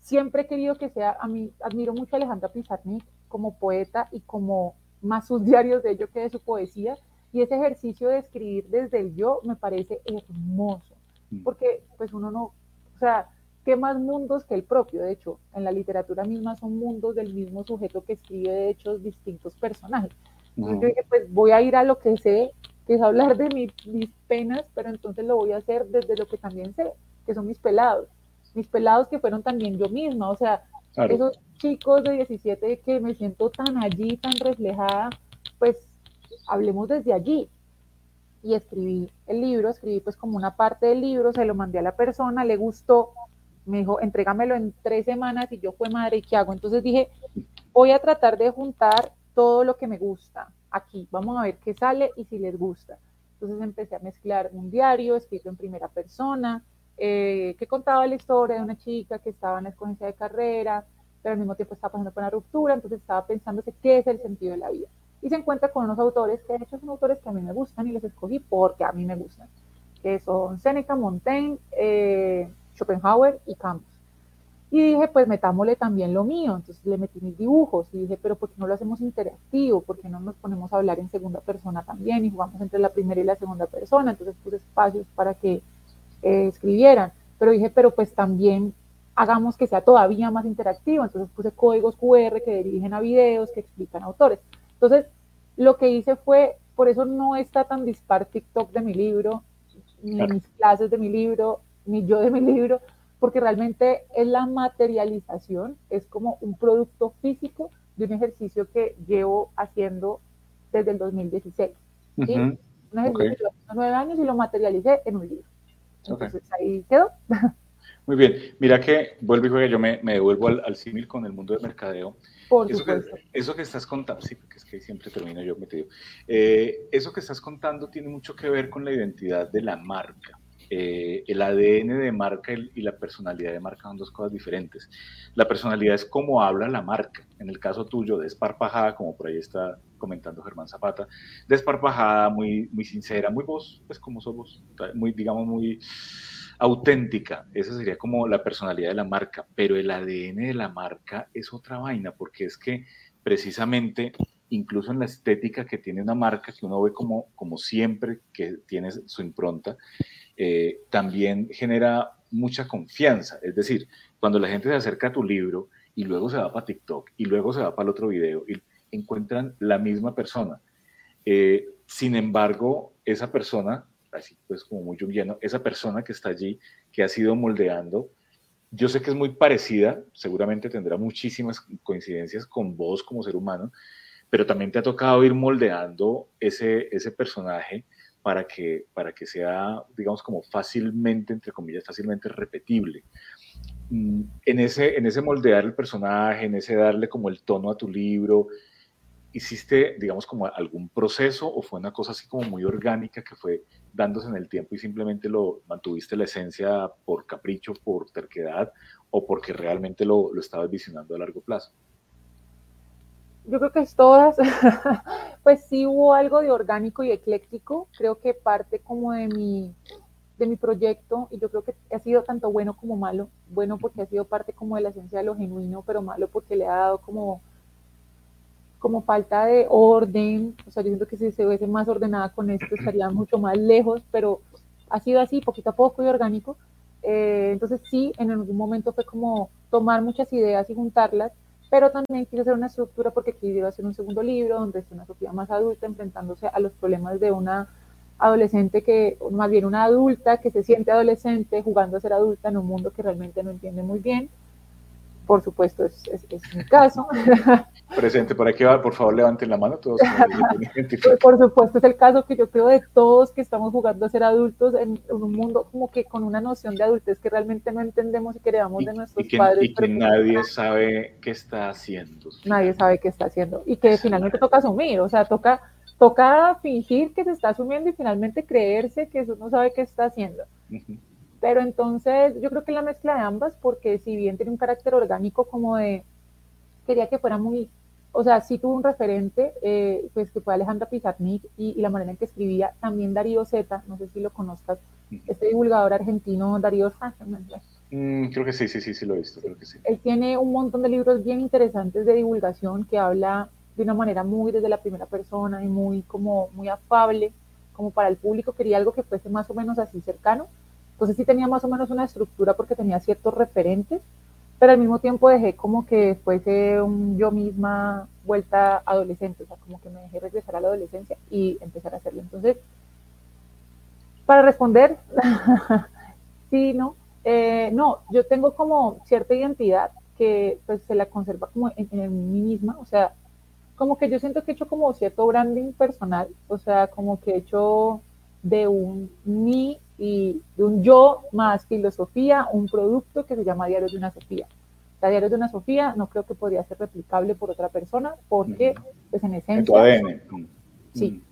Siempre he querido que sea, a mí admiro mucho a Alejandra Pizarnik como poeta y como más sus diarios de ello que de su poesía. Y ese ejercicio de escribir desde el yo me parece hermoso, mm. porque pues uno no, o sea, ¿qué más mundos que el propio? De hecho, en la literatura misma son mundos del mismo sujeto que escribe, de hecho, distintos personajes. Entonces yo dije, pues voy a ir a lo que sé, que es hablar de mis penas, pero entonces lo voy a hacer desde lo que también sé, que son mis pelados. Mis pelados que fueron también yo misma, o sea, esos chicos de 17 que me siento tan allí, tan reflejada, pues hablemos desde allí. Y escribí el libro, escribí pues como una parte del libro, se lo mandé a la persona, le gustó, me dijo, entrégamelo en tres semanas y yo fue madre, ¿y qué hago? Entonces dije, voy a tratar de juntar todo lo que me gusta aquí, vamos a ver qué sale y si les gusta. Entonces empecé a mezclar un diario escrito en primera persona, eh, que contaba la historia de una chica que estaba en la escogencia de carrera, pero al mismo tiempo estaba pasando por una ruptura, entonces estaba pensándose qué es el sentido de la vida. Y se encuentra con unos autores que de hecho son autores que a mí me gustan y los escogí porque a mí me gustan, que son Seneca, Montaigne, eh, Schopenhauer y Camus. Y dije, pues metámosle también lo mío. Entonces le metí mis dibujos y dije, pero ¿por qué no lo hacemos interactivo? ¿Por qué no nos ponemos a hablar en segunda persona también y jugamos entre la primera y la segunda persona? Entonces puse espacios para que eh, escribieran. Pero dije, pero pues también hagamos que sea todavía más interactivo. Entonces puse códigos QR que dirigen a videos, que explican autores. Entonces, lo que hice fue, por eso no está tan dispar TikTok de mi libro, ni mis clases de mi libro, ni yo de mi libro, porque realmente es la materialización, es como un producto físico de un ejercicio que llevo haciendo desde el 2016. ¿sí? Un ejercicio que nueve años y lo materialicé en un libro. Entonces ahí quedó. Muy bien, mira que vuelvo y juega, yo me, me devuelvo al, al símil con el mundo del mercadeo. Por eso, que, eso que estás contando, sí, porque es que siempre termino yo metido. Eh, eso que estás contando tiene mucho que ver con la identidad de la marca. Eh, el ADN de marca y la personalidad de marca son dos cosas diferentes. La personalidad es cómo habla la marca. En el caso tuyo, desparpajada, como por ahí está comentando Germán Zapata, desparpajada, muy, muy sincera, muy vos, pues como somos, muy, digamos, muy auténtica. Esa sería como la personalidad de la marca. Pero el ADN de la marca es otra vaina, porque es que precisamente incluso en la estética que tiene una marca, que uno ve como, como siempre que tiene su impronta, eh, también genera mucha confianza. Es decir, cuando la gente se acerca a tu libro y luego se va para TikTok y luego se va para el otro video y encuentran la misma persona. Eh, sin embargo, esa persona, así pues como muy lleno, esa persona que está allí, que ha sido moldeando, yo sé que es muy parecida, seguramente tendrá muchísimas coincidencias con vos como ser humano, pero también te ha tocado ir moldeando ese, ese personaje para que, para que sea, digamos, como fácilmente, entre comillas, fácilmente repetible. Mm, en ese, en ese moldear el personaje, en ese darle como el tono a tu libro, ¿hiciste, digamos, como algún proceso o fue una cosa así como muy orgánica que fue dándose en el tiempo y simplemente lo mantuviste la esencia por capricho, por terquedad o porque realmente lo, lo estabas visionando a largo plazo? yo creo que es todas, pues sí hubo algo de orgánico y ecléctico, creo que parte como de mi, de mi proyecto y yo creo que ha sido tanto bueno como malo, bueno porque ha sido parte como de la esencia de lo genuino, pero malo porque le ha dado como, como falta de orden, o sea, yo siento que si se hubiese más ordenada con esto estaría mucho más lejos, pero ha sido así, poquito a poco y orgánico, eh, entonces sí, en algún momento fue como tomar muchas ideas y juntarlas pero también quise hacer una estructura porque quiero hacer un segundo libro donde es una Sofía más adulta enfrentándose a los problemas de una adolescente que, más bien una adulta que se siente adolescente jugando a ser adulta en un mundo que realmente no entiende muy bien por supuesto, es, es, mi caso. Presente, por aquí va, por favor, levanten la mano todos. por supuesto, es el caso que yo creo de todos que estamos jugando a ser adultos en, un mundo como que con una noción de adultez que realmente no entendemos y que heredamos de nuestros padres. Y que nadie sabe qué está haciendo. Nadie sabe qué está haciendo. Y que finalmente toca asumir, o sea, toca, toca fingir que se está asumiendo y finalmente creerse que eso no sabe qué está haciendo. Pero entonces yo creo que la mezcla de ambas, porque si bien tiene un carácter orgánico como de, quería que fuera muy o sea, sí tuvo un referente, eh, pues que fue Alejandra Pizarnik y, la manera en que escribía, también Darío Zeta, no sé si lo conozcas, este divulgador argentino, Darío mm, creo que sí, sí, sí, sí lo he visto, creo que sí. Él tiene un montón de libros bien interesantes de divulgación que habla de una manera muy desde la primera persona y muy como muy afable, como para el público, quería algo que fuese más o menos así cercano. Entonces sí tenía más o menos una estructura porque tenía ciertos referentes, pero al mismo tiempo dejé como que fuese un yo misma vuelta adolescente, o sea, como que me dejé regresar a la adolescencia y empezar a hacerlo. Entonces, para responder, sí, no, eh, no, yo tengo como cierta identidad que pues se la conserva como en, en, mí misma, o sea, como que yo siento que he hecho como cierto branding personal, o sea, como que he hecho de un mí y de un yo más filosofía, un producto que se llama Diario de una Sofía. La Diario de una Sofía no creo que podría ser replicable por otra persona porque, pues en esencia... En tu ADN. Sí.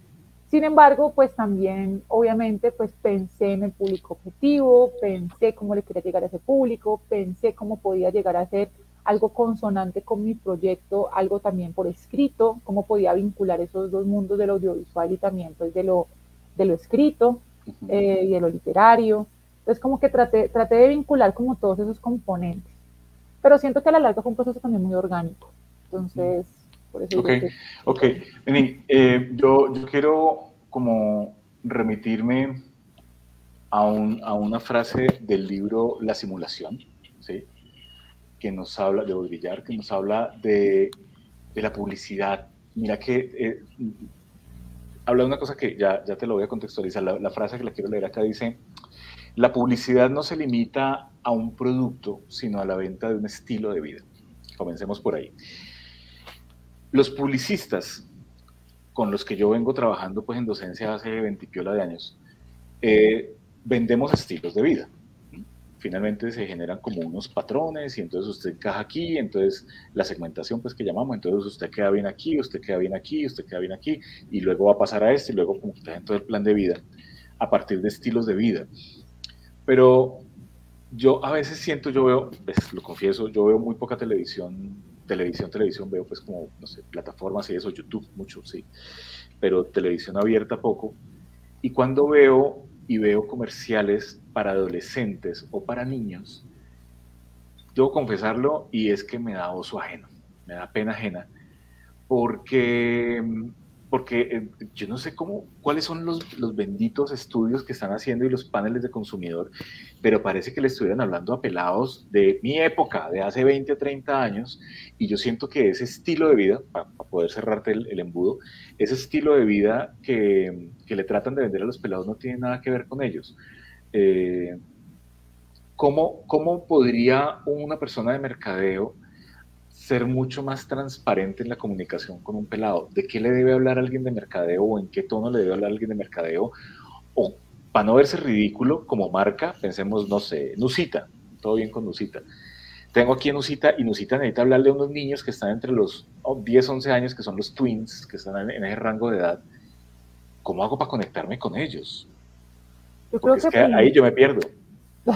Sin embargo, pues también, obviamente, pues pensé en el público objetivo, pensé cómo le quería llegar a ese público, pensé cómo podía llegar a ser algo consonante con mi proyecto, algo también por escrito, cómo podía vincular esos dos mundos del audiovisual y también pues de lo, de lo escrito eh, y de lo literario. Entonces como que traté, traté de vincular como todos esos componentes. Pero siento que a la larga fue un proceso también muy orgánico. Entonces, por eso... Ok, ok. Eh, yo, yo quiero como remitirme a, un, a una frase del libro La simulación, ¿sí? que nos habla de Baudrillard, que nos habla de, de la publicidad. Mira que eh, habla de una cosa que ya, ya te lo voy a contextualizar. La, frase que la quiero leer acá dice, la publicidad no se limita a un producto, sino a la venta de un estilo de vida. Comencemos por ahí. Los publicistas con los que yo vengo trabajando pues en docencia hace 20 de años, eh, vendemos estilos de vida finalmente se generan como unos patrones y entonces usted encaja aquí, entonces la segmentación pues que llamamos, entonces usted queda bien aquí, usted queda bien aquí, usted queda bien aquí y luego va a pasar a este y luego como está en todo el plan de vida a partir de estilos de vida. Pero yo a veces siento, yo veo, pues, lo confieso, yo veo muy poca televisión, televisión, televisión, veo pues como, no sé, plataformas y eso, YouTube mucho, sí, pero televisión abierta poco. Y cuando veo y veo comerciales para adolescentes o para niños, debo confesarlo y es que me da oso ajeno, me da pena ajena, porque porque eh, yo no sé cómo, cuáles son los, los, benditos estudios que están haciendo y los paneles de consumidor, pero parece que le estuvieran hablando a pelados de mi época, de hace 20 o 30 años, y yo siento que ese estilo de vida, poder cerrarte el, embudo, ese estilo de vida que, que, le tratan de vender a los pelados no tiene nada que ver con ellos. Eh, ¿cómo, ¿Cómo podría una persona de mercadeo ser mucho más transparente en la comunicación con un pelado. ¿De qué le debe hablar alguien de mercadeo o en qué tono le debe hablar alguien de mercadeo? O para no verse ridículo como marca, pensemos, no sé, Nusita, todo bien con Nusita. Tengo aquí a Nusita y Nusita necesita hablarle a unos niños que están entre los 10, 11 años, que son los twins, que están en, ese rango de edad. ¿Cómo hago para conectarme con ellos? Yo creo que, ahí yo me pierdo.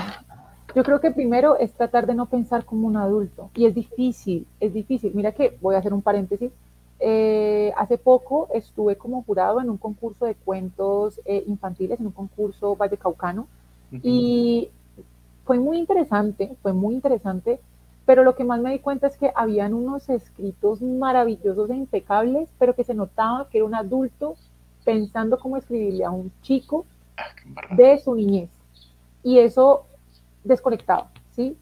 Yo creo que primero es tratar de no pensar como un adulto y es difícil, es difícil. Mira que voy a hacer un paréntesis. Eh, hace poco estuve como jurado en un concurso de cuentos eh, infantiles, en un concurso Valle Caucano, y fue muy interesante, fue muy interesante, pero lo que más me di cuenta es que habían unos escritos maravillosos e impecables, pero que se notaba que era un adulto pensando cómo escribirle a un chico ah, de su niñez. Y eso desconectado, ¿sí?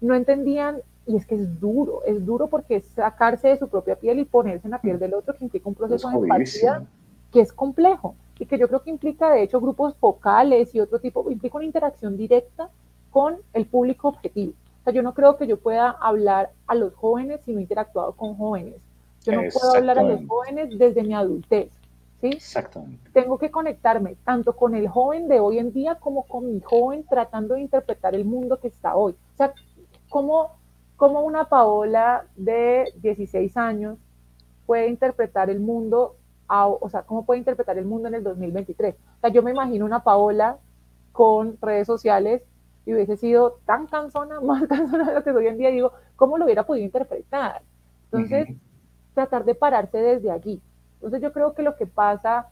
No entendían, y es que es duro, es duro porque es sacarse de su propia piel y ponerse en la piel del otro, que implica un proceso de empatía que es complejo y que yo creo que implica, de hecho, grupos focales y otro tipo, implica una interacción directa con el público objetivo. O sea, yo no creo que yo pueda hablar a los jóvenes si no he interactuado con jóvenes. Yo no puedo hablar a los jóvenes desde mi adultez. ¿sí? Exactamente. Tengo que conectarme tanto con el joven de hoy en día como con mi joven tratando de interpretar el mundo que está hoy. O sea, como, como una Paola de 16 años puede interpretar el mundo, o sea, cómo puede interpretar el mundo en el 2023. O sea, yo me imagino una Paola con redes sociales y hubiese sido tan cansona, más cansona de lo que hoy en día, digo, ¿cómo lo hubiera podido interpretar? Entonces, tratar de pararse desde allí. Entonces yo creo que lo que pasa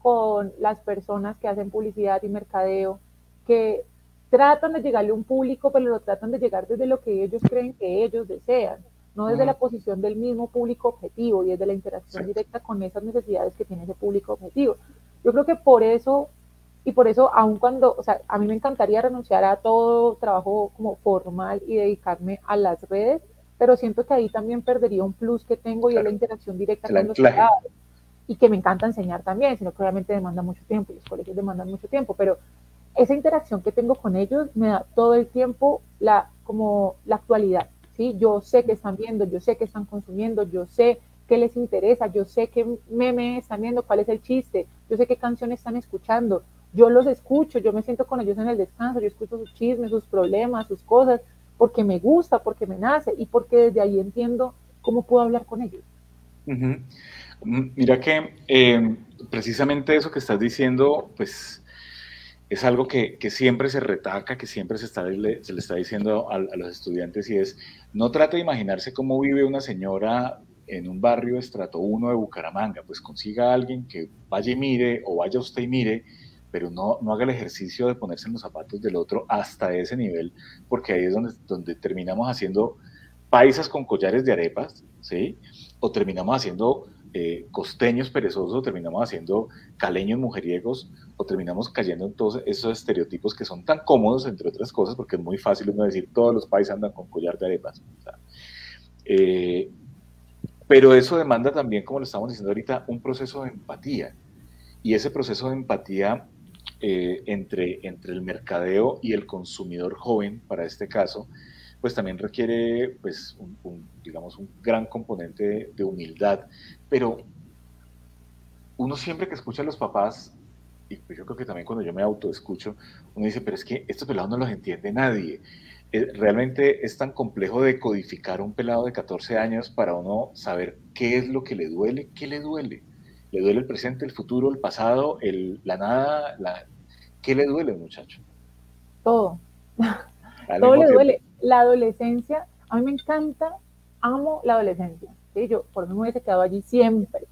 con las personas que hacen publicidad y mercadeo, que tratan de llegarle a un público, pero lo tratan de llegar desde lo que ellos creen que ellos desean, no desde la posición del mismo público objetivo y desde la interacción directa con esas necesidades que tiene ese público objetivo. Yo creo que por eso, y por eso, aun cuando, o sea, a mí me encantaría renunciar a todo trabajo como formal y dedicarme a las redes, pero siento que ahí también perdería un plus que tengo y es la interacción directa con los creadores. Y que me encanta enseñar también, sino que obviamente demanda mucho tiempo y los colegios demandan mucho tiempo, pero esa interacción que tengo con ellos me da todo el tiempo la, como la actualidad, ¿sí? Yo sé que están viendo, yo sé que están consumiendo, yo sé qué les interesa, yo sé qué meme están viendo, cuál es el chiste, yo sé qué canciones están escuchando, yo los escucho, yo me siento con ellos en el descanso, yo escucho sus chismes, sus problemas, sus cosas, porque me gusta, porque me nace y porque desde ahí entiendo cómo puedo hablar con ellos. Mira que eh, precisamente eso que estás diciendo, pues es algo que, siempre se retaca, que siempre se, está, se le está diciendo a, los estudiantes y es, no trate de imaginarse cómo vive una señora en un barrio estrato 1 de Bucaramanga, pues consiga a alguien que vaya y mire o vaya usted y mire, pero no, no haga el ejercicio de ponerse en los zapatos del otro hasta ese nivel, porque ahí es donde, donde terminamos haciendo paisas con collares de arepas, ¿sí? O terminamos haciendo eh, costeños perezosos, terminamos haciendo caleños mujeriegos, o terminamos cayendo en todos esos estereotipos que son tan cómodos, entre otras cosas, porque es muy fácil uno decir todos los países andan con collar de arepas. Eh, pero eso demanda también, como lo estamos diciendo ahorita, un proceso de empatía. Y ese proceso de empatía eh, entre, entre el mercadeo y el consumidor joven, para este caso, pues también requiere, pues, un, digamos, un gran componente de, humildad. Pero uno siempre que escucha a los papás, y pues yo creo que también cuando yo me autoescucho, uno dice, pero es que estos pelados no los entiende nadie. Eh, realmente es tan complejo de codificar un pelado de 14 años para uno saber qué es lo que le duele, qué le duele. ¿Le duele el presente, el futuro, el pasado, el, la nada? La... ¿Qué le duele, muchacho? Todo. Todo le duele la adolescencia, a mí me encanta, amo la adolescencia. ¿sí? Yo por eso me hubiese quedado allí siempre,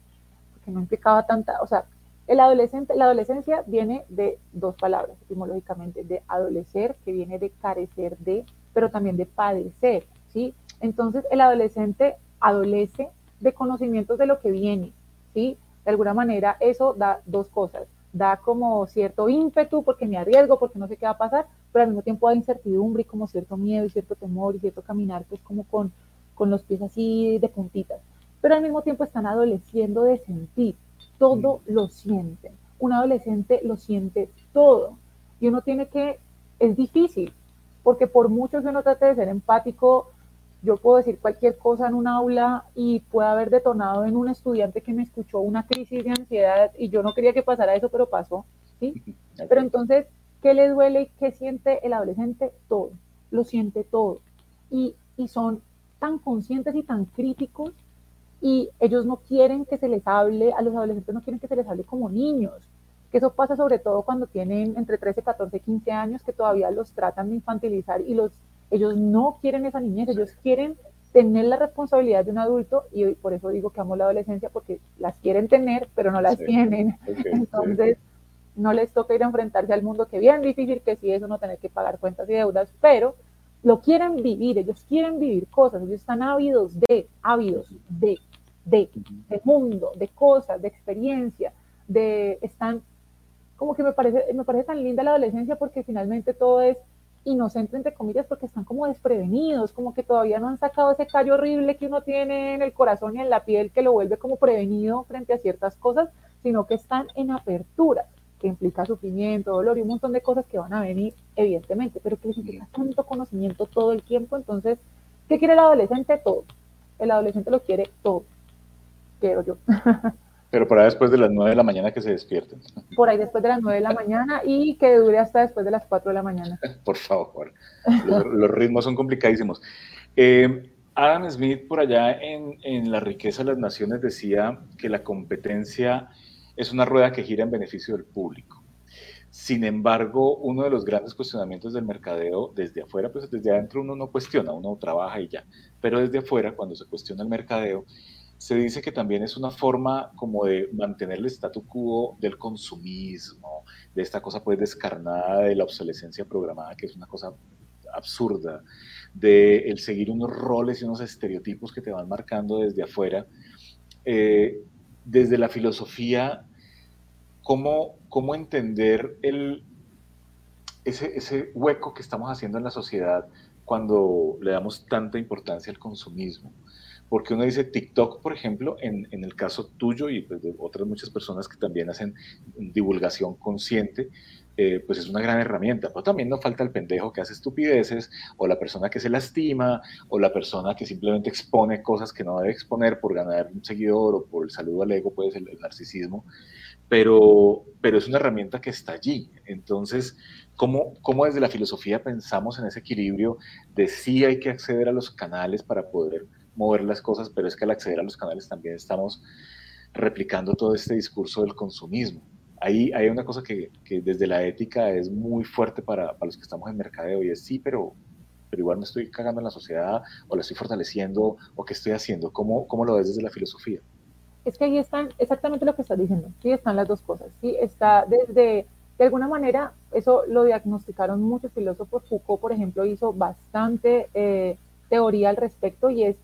porque no implicaba tanta, o sea, el adolescente, la adolescencia viene de dos palabras, etimológicamente, de adolecer, que viene de carecer de, pero también de padecer, ¿sí? Entonces, el adolescente adolece de conocimientos de lo que viene, ¿sí? De alguna manera, eso da dos cosas. Da como cierto ímpetu porque me arriesgo, porque no sé qué va a pasar, pero al mismo tiempo hay incertidumbre y como cierto miedo y cierto temor y cierto caminar, pues como con, con los pies así de puntitas. Pero al mismo tiempo están adoleciendo de sentir, todo lo sienten. Un adolescente lo siente todo. Y uno tiene que, es difícil, porque por mucho que uno trate de ser empático, yo puedo decir cualquier cosa en un aula y puede haber detonado en un estudiante que me escuchó una crisis de ansiedad y yo no quería que pasara eso, pero pasó, ¿sí? Pero entonces ¿Qué le duele y qué siente el adolescente? Todo, lo siente todo. Y, y son tan conscientes y tan críticos y ellos no quieren que se les hable, a los adolescentes no quieren que se les hable como niños, que eso pasa sobre todo cuando tienen entre 13, 14, 15 años, que todavía los tratan de infantilizar y los, ellos no quieren esa niñez, ellos quieren tener la responsabilidad de un adulto y por eso digo que amo la adolescencia porque las quieren tener, pero no las tienen. Entonces, no les toca ir a enfrentarse al mundo, que bien difícil que sí eso, no tener que pagar cuentas y deudas, pero lo quieren vivir, ellos quieren vivir cosas, ellos están ávidos de, ávidos de, de, de mundo, de cosas, de experiencia, de, están, como que me parece, me parece tan linda la adolescencia porque finalmente todo es inocente, entre comillas, porque están como desprevenidos, como que todavía no han sacado ese callo horrible que uno tiene en el corazón y en la piel que lo vuelve como prevenido frente a ciertas cosas, sino que están en apertura que implica sufrimiento, dolor y un montón de cosas que van a venir, evidentemente, pero que les implica tanto conocimiento todo el tiempo. Entonces, ¿qué quiere el adolescente? Todo. El adolescente lo quiere todo. Quiero yo. Pero por ahí después de las 9 de la mañana que se despierten. Por ahí después de las 9 de la mañana y que dure hasta después de las 4 de la mañana. por favor. Los, ritmos son complicadísimos. Eh, Adam Smith, por allá en, en La riqueza de las naciones, decía que la competencia es una rueda que gira en beneficio del público. Sin embargo, uno de los grandes cuestionamientos del mercadeo desde afuera, pues desde adentro uno no cuestiona, uno trabaja y ya, pero desde afuera, cuando se cuestiona el mercadeo, se dice que también es una forma como de mantener el statu quo del consumismo, de esta cosa pues descarnada de la obsolescencia programada, que es una cosa absurda, de el seguir unos roles y unos estereotipos que te van marcando desde afuera. Eh, desde la filosofía, ¿cómo, cómo entender el, ese, ese hueco que estamos haciendo en la sociedad cuando le damos tanta importancia al consumismo? Porque uno dice TikTok, por ejemplo, en, en el caso tuyo y pues, de otras muchas personas que también hacen divulgación consciente, eh, pues es una gran herramienta. Pero también no falta el pendejo que hace estupideces, o la persona que se lastima, o la persona que simplemente expone cosas que no debe exponer por ganar un seguidor o por el saludo al ego, puede ser el narcisismo. Pero, pero es una herramienta que está allí. Entonces, ¿cómo, ¿cómo desde la filosofía pensamos en ese equilibrio de sí hay que acceder a los canales para poder mover las cosas, pero es que al acceder a los canales también estamos replicando todo este discurso del consumismo? Ahí hay una cosa que, desde la ética es muy fuerte para, los que estamos en mercadeo y es sí, pero, pero igual me estoy cagando en la sociedad o la estoy fortaleciendo o qué estoy haciendo. ¿Cómo, cómo lo ves desde la filosofía? Es que ahí están exactamente lo que estás diciendo. Sí, están las dos cosas. Sí, está desde, de alguna manera, eso lo diagnosticaron muchos filósofos. Foucault, por ejemplo, hizo bastante eh, teoría al respecto y es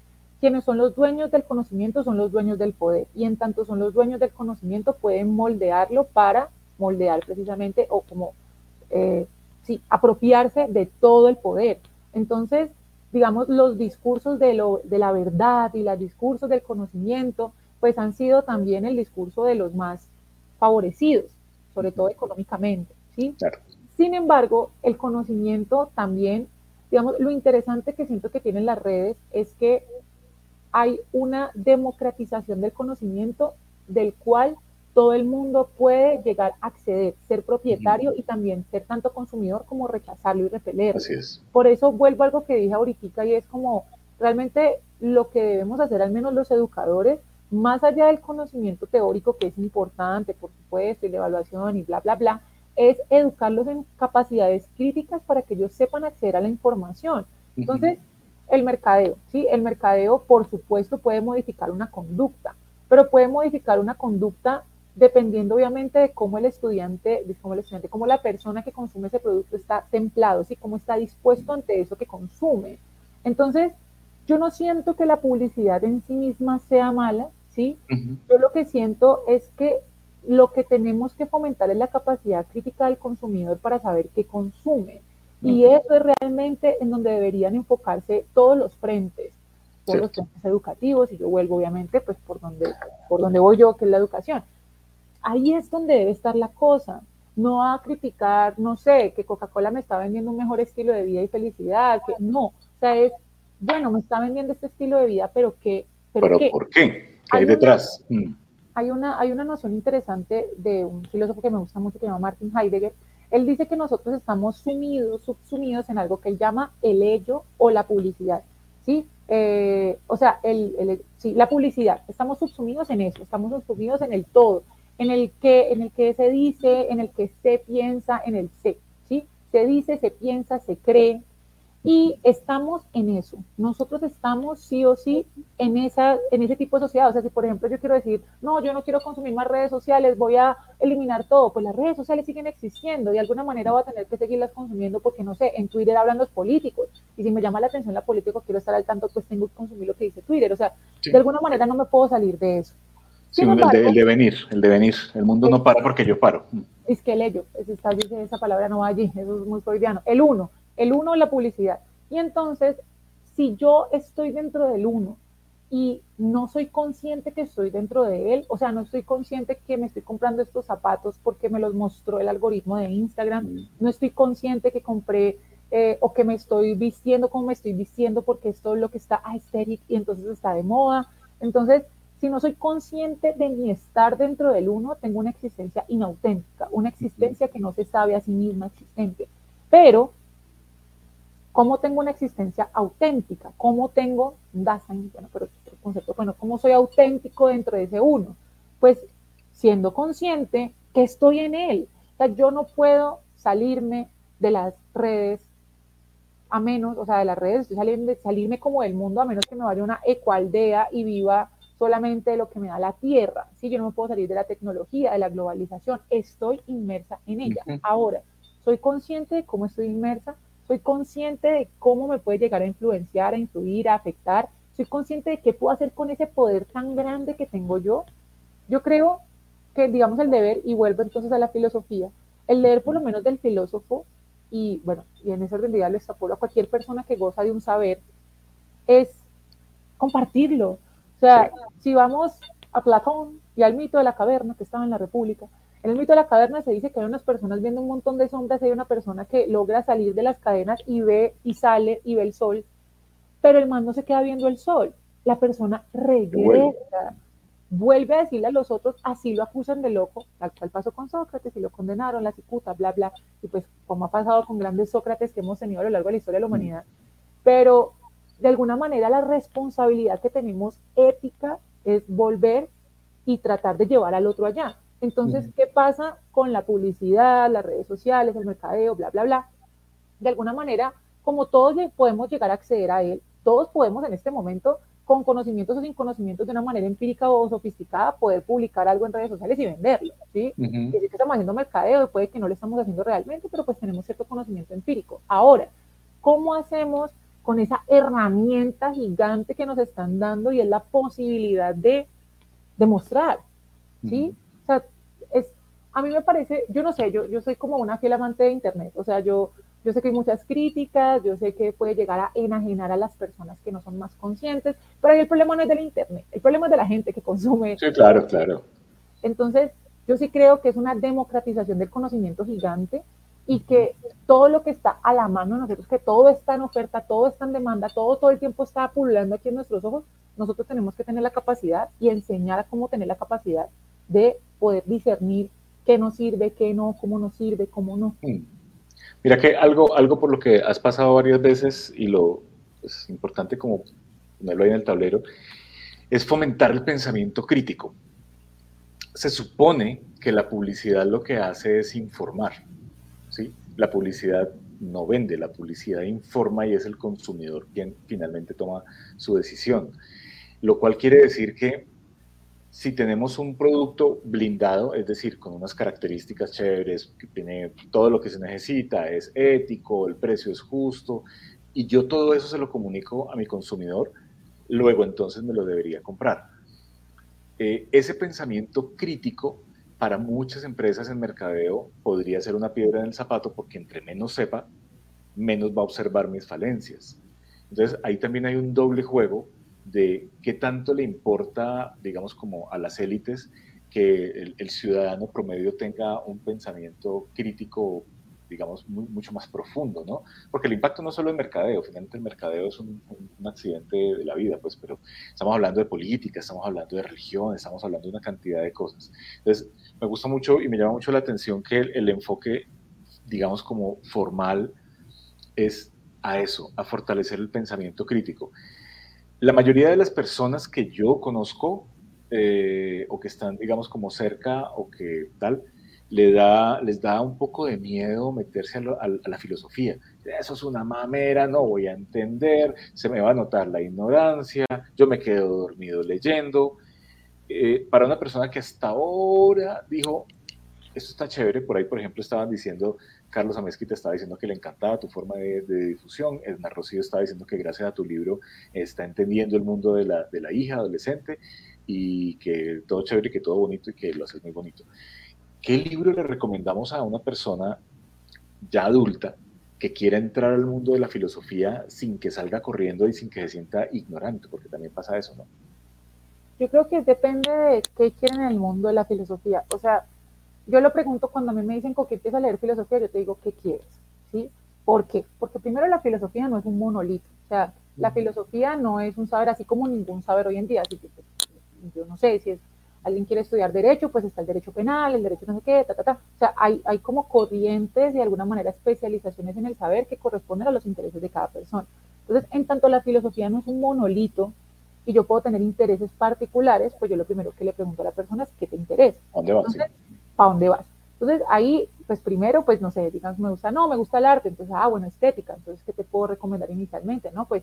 quienes son los dueños del conocimiento son los dueños del poder y en tanto son los dueños del conocimiento pueden moldearlo para moldear precisamente o como eh, sí, apropiarse de todo el poder. Entonces, digamos, los discursos de, lo, de la verdad y los discursos del conocimiento, pues han sido también el discurso de los más favorecidos, sobre todo económicamente. ¿sí? Sin embargo, el conocimiento también, digamos, lo interesante que siento que tienen las redes es que hay una democratización del conocimiento del cual todo el mundo puede llegar a acceder, ser propietario y también ser tanto consumidor como rechazarlo y repelerlo. Así es. Por eso vuelvo a algo que dije ahorita y es como realmente lo que debemos hacer, al menos los educadores, más allá del conocimiento teórico que es importante, por supuesto, y la evaluación y bla, bla, bla, es educarlos en capacidades críticas para que ellos sepan acceder a la información. Entonces, el mercadeo, ¿sí? El mercadeo, por supuesto, puede modificar una conducta, pero puede modificar una conducta dependiendo obviamente de cómo el estudiante, de cómo el estudiante, cómo la persona que consume ese producto está templado, ¿sí? Cómo está dispuesto ante eso que consume. Entonces, yo no siento que la publicidad en sí misma sea mala, ¿sí? Yo lo que siento es que lo que tenemos que fomentar es la capacidad crítica del consumidor para saber qué consume. Y eso es realmente en donde deberían enfocarse todos los frentes, todos los frentes educativos, y yo vuelvo obviamente pues por donde, por donde voy yo, que es la educación. Ahí es donde debe estar la cosa, no a criticar, no sé, que Coca-Cola me está vendiendo un mejor estilo de vida y felicidad, que no, o sea, es, bueno, me está vendiendo este estilo de vida, pero ¿qué? ¿Pero, por qué? ¿Qué hay, detrás? Mm. hay, una, hay una noción interesante de un filósofo que me gusta mucho, que se llama Martin Heidegger, él dice que nosotros estamos sumidos, subsumidos en algo que él llama el ello o la publicidad, ¿sí? Eh, o sea, el, sí, la publicidad, estamos subsumidos en eso, estamos subsumidos en el todo, en el que, en el que se dice, en el que se piensa, en el se, ¿sí? Se dice, se piensa, se cree, y estamos en eso. Nosotros estamos sí o sí en, esa, en ese tipo de sociedad. O sea, si por ejemplo yo quiero decir, no, yo no quiero consumir más redes sociales, voy a eliminar todo, pues las redes sociales siguen existiendo. De alguna manera voy a tener que seguirlas consumiendo porque, no sé, en Twitter hablan los políticos. Y si me llama la atención la política, quiero estar al tanto, pues tengo que consumir lo que dice Twitter. O sea, de alguna manera no me puedo salir de eso. Sí, el, de, el, devenir, el devenir. El mundo no para porque yo paro. Es que el ello, esa, esa palabra no va allí, eso es muy freudiano. El uno, el uno la publicidad. Y entonces, si yo estoy dentro del uno y no soy consciente que estoy dentro de él, o sea, no estoy consciente que me estoy comprando estos zapatos porque me los mostró el algoritmo de Instagram, mm. no estoy consciente que compré eh, o que me estoy vistiendo como me estoy vistiendo porque esto es lo que está aesthetic y entonces está de moda. Entonces, si no soy consciente de mi estar dentro del uno, tengo una existencia inauténtica, una existencia que no se sabe a sí misma existente. Pero ¿Cómo tengo una existencia auténtica? ¿Cómo tengo Dasein? Bueno, pero otro concepto, bueno, ¿cómo soy auténtico dentro de ese uno? Pues siendo consciente que estoy en él. O sea, yo no puedo salirme de las redes a menos, o sea, de las redes, estoy saliendo, salirme como del mundo a menos que me vaya a una ecoaldea y viva solamente de lo que me da la tierra, ¿sí? Yo no me puedo salir de la tecnología, de la globalización, estoy inmersa en ella. Ahora, soy consciente de cómo estoy inmersa, soy consciente de cómo me puede llegar a influenciar, a influir, a afectar, soy consciente de qué puedo hacer con ese poder tan grande que tengo yo. Yo creo que, digamos, el deber, y vuelvo entonces a la filosofía, el deber por lo menos del filósofo, y bueno, y en ese orden de lo extrapolo a cualquier persona que goza de un saber, es compartirlo. O sea, si vamos a Platón y al mito de la caverna que estaba en la República, en el mito de la caverna se dice que hay unas personas viendo un montón de sombras, hay una persona que logra salir de las cadenas y ve y sale y ve el sol, pero el man no se queda viendo el sol, la persona regresa, vuelve. a decirle a los otros, así lo acusan de loco, tal cual pasó con Sócrates y lo condenaron, la cicuta, bla, bla, y pues como ha pasado con grandes Sócrates que hemos tenido a lo largo de la historia de la humanidad, pero de alguna manera la responsabilidad que tenemos ética es volver y tratar de llevar al otro allá. Entonces, ¿qué pasa con la publicidad, las redes sociales, el mercadeo, bla, bla, bla? De alguna manera, como todos podemos llegar a acceder a él, todos podemos en este momento, con conocimientos o sin conocimientos, de una manera empírica o sofisticada, poder publicar algo en redes sociales y venderlo, ¿sí? Y que estamos haciendo mercadeo y puede que no lo estamos haciendo realmente, pero pues tenemos cierto conocimiento empírico. Ahora, ¿cómo hacemos con esa herramienta gigante que nos están dando y es la posibilidad de demostrar, ¿sí? A mí me parece, yo no sé, yo, yo soy como una fiel amante de Internet, o sea, yo, yo sé que hay muchas críticas, yo sé que puede llegar a enajenar a las personas que no son más conscientes, pero ahí el problema no es del Internet, el problema es de la gente que consume. Sí, claro, claro. Entonces, yo sí creo que es una democratización del conocimiento gigante y que todo lo que está a la mano de nosotros, que todo está en oferta, todo está en demanda, todo todo el tiempo está pululando aquí en nuestros ojos, nosotros tenemos que tener la capacidad y enseñar a cómo tener la capacidad de poder discernir qué nos sirve, qué no, cómo nos sirve, cómo no. Mm. Mira que algo, algo por lo que has pasado varias veces y lo es pues, importante como ponerlo ahí en el tablero, es fomentar el pensamiento crítico. Se supone que la publicidad lo que hace es informar la publicidad no vende, la publicidad informa y es el consumidor quien finalmente toma su decisión. Lo cual quiere decir que si tenemos un producto blindado, es decir, con unas características chéveres, que tiene todo lo que se necesita, es ético, el precio es justo, y yo todo eso se lo comunico a mi consumidor, luego entonces me lo debería comprar. Eh, ese pensamiento crítico para muchas empresas en mercadeo podría ser una piedra en el zapato porque entre menos sepa, menos va a observar mis falencias. Entonces ahí también hay un doble juego de qué tanto le importa, digamos, como a las élites que el, ciudadano promedio tenga un pensamiento crítico digamos, mucho más profundo, ¿no? Porque el impacto no solo en mercadeo, finalmente el mercadeo es un, accidente de la vida, pues, pero estamos hablando de política, estamos hablando de religión, estamos hablando de una cantidad de cosas. Entonces, me gusta mucho y me llama mucho la atención que el, enfoque, digamos, como formal es a eso, a fortalecer el pensamiento crítico. La mayoría de las personas que yo conozco eh, o que están, digamos, como cerca o que tal, le da, les da un poco de miedo meterse a, la filosofía. Eso es una mamera, no voy a entender, se me va a notar la ignorancia, yo me quedo dormido leyendo. Eh, para una persona que hasta ahora dijo, esto está chévere, por ahí por ejemplo estaban diciendo, Carlos Amesqui te estaba diciendo que le encantaba tu forma de, difusión, Edna Rocío estaba diciendo que gracias a tu libro está entendiendo el mundo de la, de la hija adolescente y que todo chévere, que todo bonito y que lo haces muy bonito. ¿Qué libro le recomendamos a una persona ya adulta que quiera entrar al mundo de la filosofía sin que salga corriendo y sin que se sienta ignorante? Porque también pasa eso, ¿no? Yo creo que depende de qué quieren en el mundo de la filosofía. O sea, yo lo pregunto cuando a mí me dicen que empieza a leer filosofía, yo te digo, ¿qué quieres? ¿Sí? ¿Por qué? Porque primero la filosofía no es un monolito. O sea, la filosofía no es un saber así como ningún saber hoy en día. Así que, pues, yo no sé si es alguien quiere estudiar derecho, pues está el derecho penal, el derecho no sé qué, ta, ta, ta. O sea, hay, hay como corrientes, de alguna manera, especializaciones en el saber que corresponden a los intereses de cada persona. Entonces, en tanto la filosofía no es un monolito y yo puedo tener intereses particulares, pues yo lo primero que le pregunto a la persona es, ¿qué te interesa? ¿Dónde vas? Entonces, ¿Para dónde vas? Entonces, ahí, pues primero, pues no sé, digamos, me gusta, no, me gusta el arte, entonces, ah, bueno, estética, entonces, ¿qué te puedo recomendar inicialmente? No, pues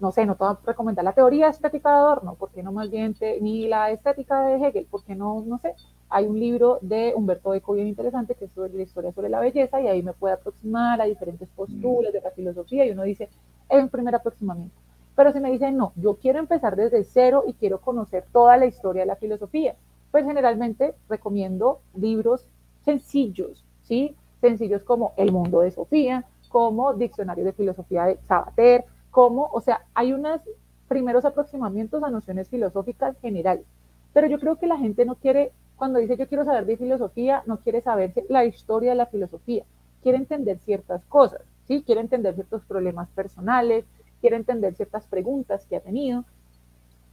no sé, no te voy a recomendar la teoría estética de Adorno, porque no más bien, ni la estética de Hegel, porque no, no sé, hay un libro de Humberto Eco bien interesante que es sobre la historia sobre la belleza y ahí me puede aproximar a diferentes posturas de la filosofía y uno dice, es un primer aproximamiento. Pero si me dicen, no, yo quiero empezar desde cero y quiero conocer toda la historia de la filosofía, pues generalmente recomiendo libros sencillos, ¿sí? Sencillos como El mundo de Sofía, como Diccionario de Filosofía de Sabater, como, o sea, hay unos primeros aproximamientos a nociones filosóficas generales. Pero yo creo que la gente no quiere, cuando dice yo quiero saber de filosofía, no quiere saber la historia de la filosofía, quiere entender ciertas cosas, ¿sí? Quiere entender ciertos problemas personales, quiere entender ciertas preguntas que ha tenido.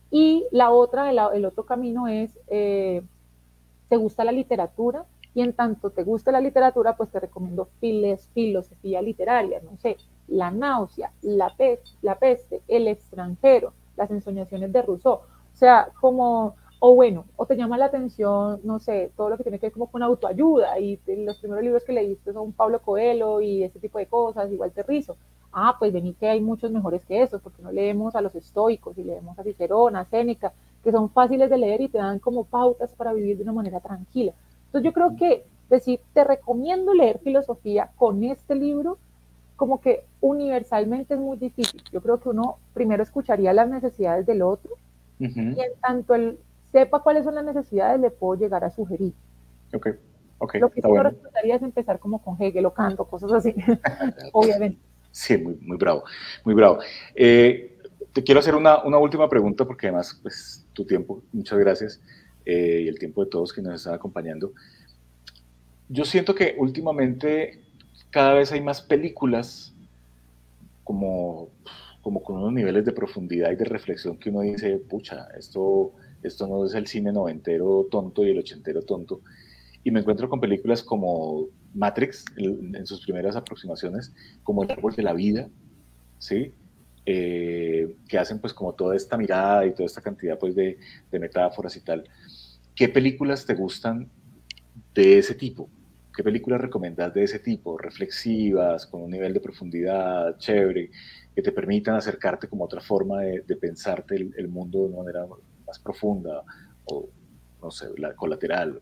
Y la otra, el, otro camino es, eh, ¿te gusta la literatura? Y en tanto te gusta la literatura, pues te recomiendo files, filosofía literaria, no sé, La náusea, La peste, la peste, El extranjero, las ensoñaciones de Rousseau. O sea, como, o bueno, o te llama la atención, no sé, todo lo que tiene que ver como con autoayuda, y los primeros libros que leíste son Pablo Coelho y ese tipo de cosas, igual Terrizo. Ah, pues vení que hay muchos mejores que esos, porque no leemos a los estoicos y leemos a Cicerón, a Séneca, que son fáciles de leer y te dan como pautas para vivir de una manera tranquila. Entonces yo creo que decir, te recomiendo leer filosofía con este libro, como que universalmente es muy difícil. Yo creo que uno primero escucharía las necesidades del otro y en tanto él sepa cuáles son las necesidades, le puedo llegar a sugerir. Ok, ok. Lo que yo recomendaría es empezar como con Hegel o Kant cosas así, obviamente. Sí, muy, bravo, muy bravo. Eh, te quiero hacer una, una, última pregunta porque además, pues, tu tiempo, muchas gracias. Eh, y el tiempo de todos que nos están acompañando. Yo siento que últimamente cada vez hay más películas como, como con unos niveles de profundidad y de reflexión que uno dice, pucha, esto, esto no es el cine noventero tonto y el ochentero tonto. Y me encuentro con películas como Matrix, en, sus primeras aproximaciones, como El árbol de la vida, ¿sí? Eh, que hacen pues como toda esta mirada y toda esta cantidad pues de, de metáforas y tal. ¿Qué películas te gustan de ese tipo? ¿Qué películas recomiendas de ese tipo? Reflexivas, con un nivel de profundidad chévere, que te permitan acercarte como otra forma de, pensarte el, mundo de una manera más profunda o, no sé, la colateral.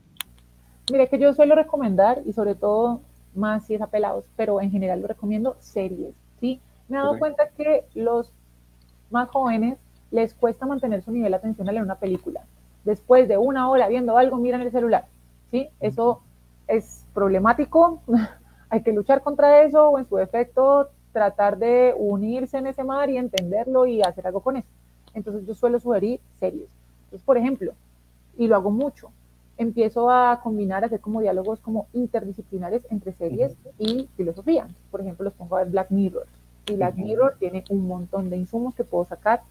Mire que yo suelo recomendar, y sobre todo más si es apelados, pero en general lo recomiendo series, ¿sí? Me he dado cuenta que los más jóvenes les cuesta mantener su nivel de atención al leer una película después de una hora viendo algo, miran el celular. ¿sí? Eso es problemático, hay que luchar contra eso o en su defecto tratar de unirse en ese mar y entenderlo y hacer algo con eso. Entonces yo suelo sugerir series. Entonces, por ejemplo, y lo hago mucho, empiezo a combinar, a hacer como diálogos como interdisciplinares entre series y filosofía. Por ejemplo, los pongo a ver Black Mirror. Y Black Mirror tiene un montón de insumos que puedo sacar